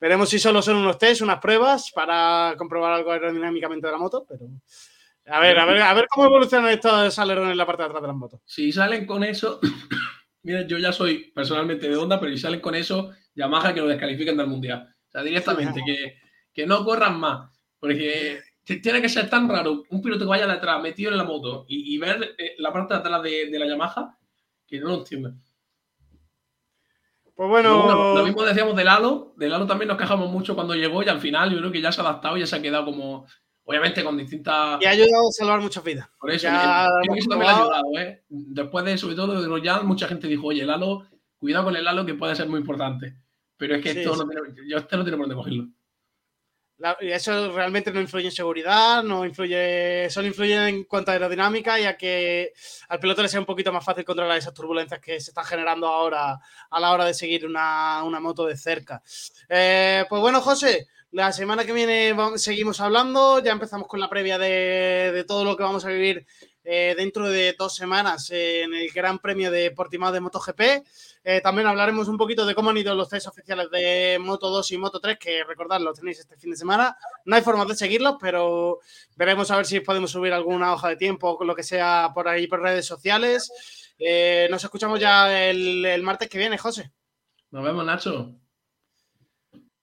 Veremos si solo son unos test, unas pruebas para comprobar algo aerodinámicamente de la moto, pero a ver, a ver, a ver cómo evolucionan estos alerones en la parte de atrás de las motos. Si salen con eso, mira, yo ya soy personalmente de onda, pero si salen con eso, Yamaha que lo descalifiquen del mundial. O sea, directamente, que, que no corran más. Porque tiene que ser tan raro un piloto que vaya de atrás metido en la moto y, ver eh, la parte de atrás de, la Yamaha que no lo entiendo. Pues bueno... Lo mismo decíamos del Halo. Del Halo también nos quejamos mucho cuando llegó y al final yo creo que ya se ha adaptado y ya se ha quedado como obviamente con distintas. Y ha ayudado a salvar muchas vidas. Por eso, ya eso también ha ayudado, ¿eh? Después de, sobre todo de Royal, mucha gente dijo, oye, el halo, cuidado con el halo que puede ser muy importante. Pero es que esto no tiene, yo este no tiene por dónde cogerlo. Eso realmente no influye en seguridad, no influye, solo influye en cuanto a aerodinámica y a que al piloto le sea un poquito más fácil controlar esas turbulencias que se están generando ahora a la hora de seguir una, una moto de cerca. Eh, pues bueno, José, la semana que viene seguimos hablando, ya empezamos con la previa de, todo lo que vamos a vivir eh, dentro de dos semanas en el Gran Premio de Portimao de MotoGP. Eh, también hablaremos un poquito de cómo han ido los test oficiales de Moto 2 y Moto 3, que recordad, los tenéis este fin de semana. No hay forma de seguirlos, pero veremos a ver si podemos subir alguna hoja de tiempo o lo que sea por ahí por redes sociales. Eh, nos escuchamos ya el, el martes que viene, José. Nos vemos, Nacho.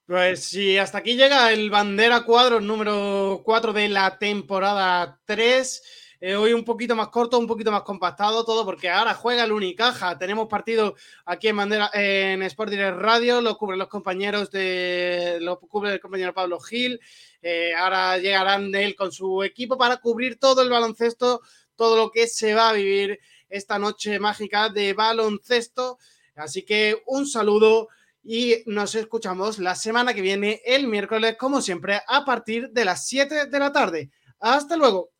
Pues sí, hasta aquí llega el bandera cuadro número 4 de la temporada 3. Hoy un poquito más corto, un poquito más compactado todo, porque ahora juega el Unicaja. Tenemos partido aquí en bandera en Sport Direct Radio, lo cubren los compañeros de. lo cubre el compañero Pablo Gil. Eh, ahora llegarán de él con su equipo para cubrir todo el baloncesto, todo lo que se va a vivir esta noche mágica de baloncesto. Así que un saludo y nos escuchamos la semana que viene, el miércoles, como siempre, a partir de las 7 de la tarde. Hasta luego.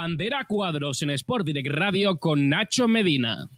Bandera Cuadros en Sport Direct Radio con Nacho Medina.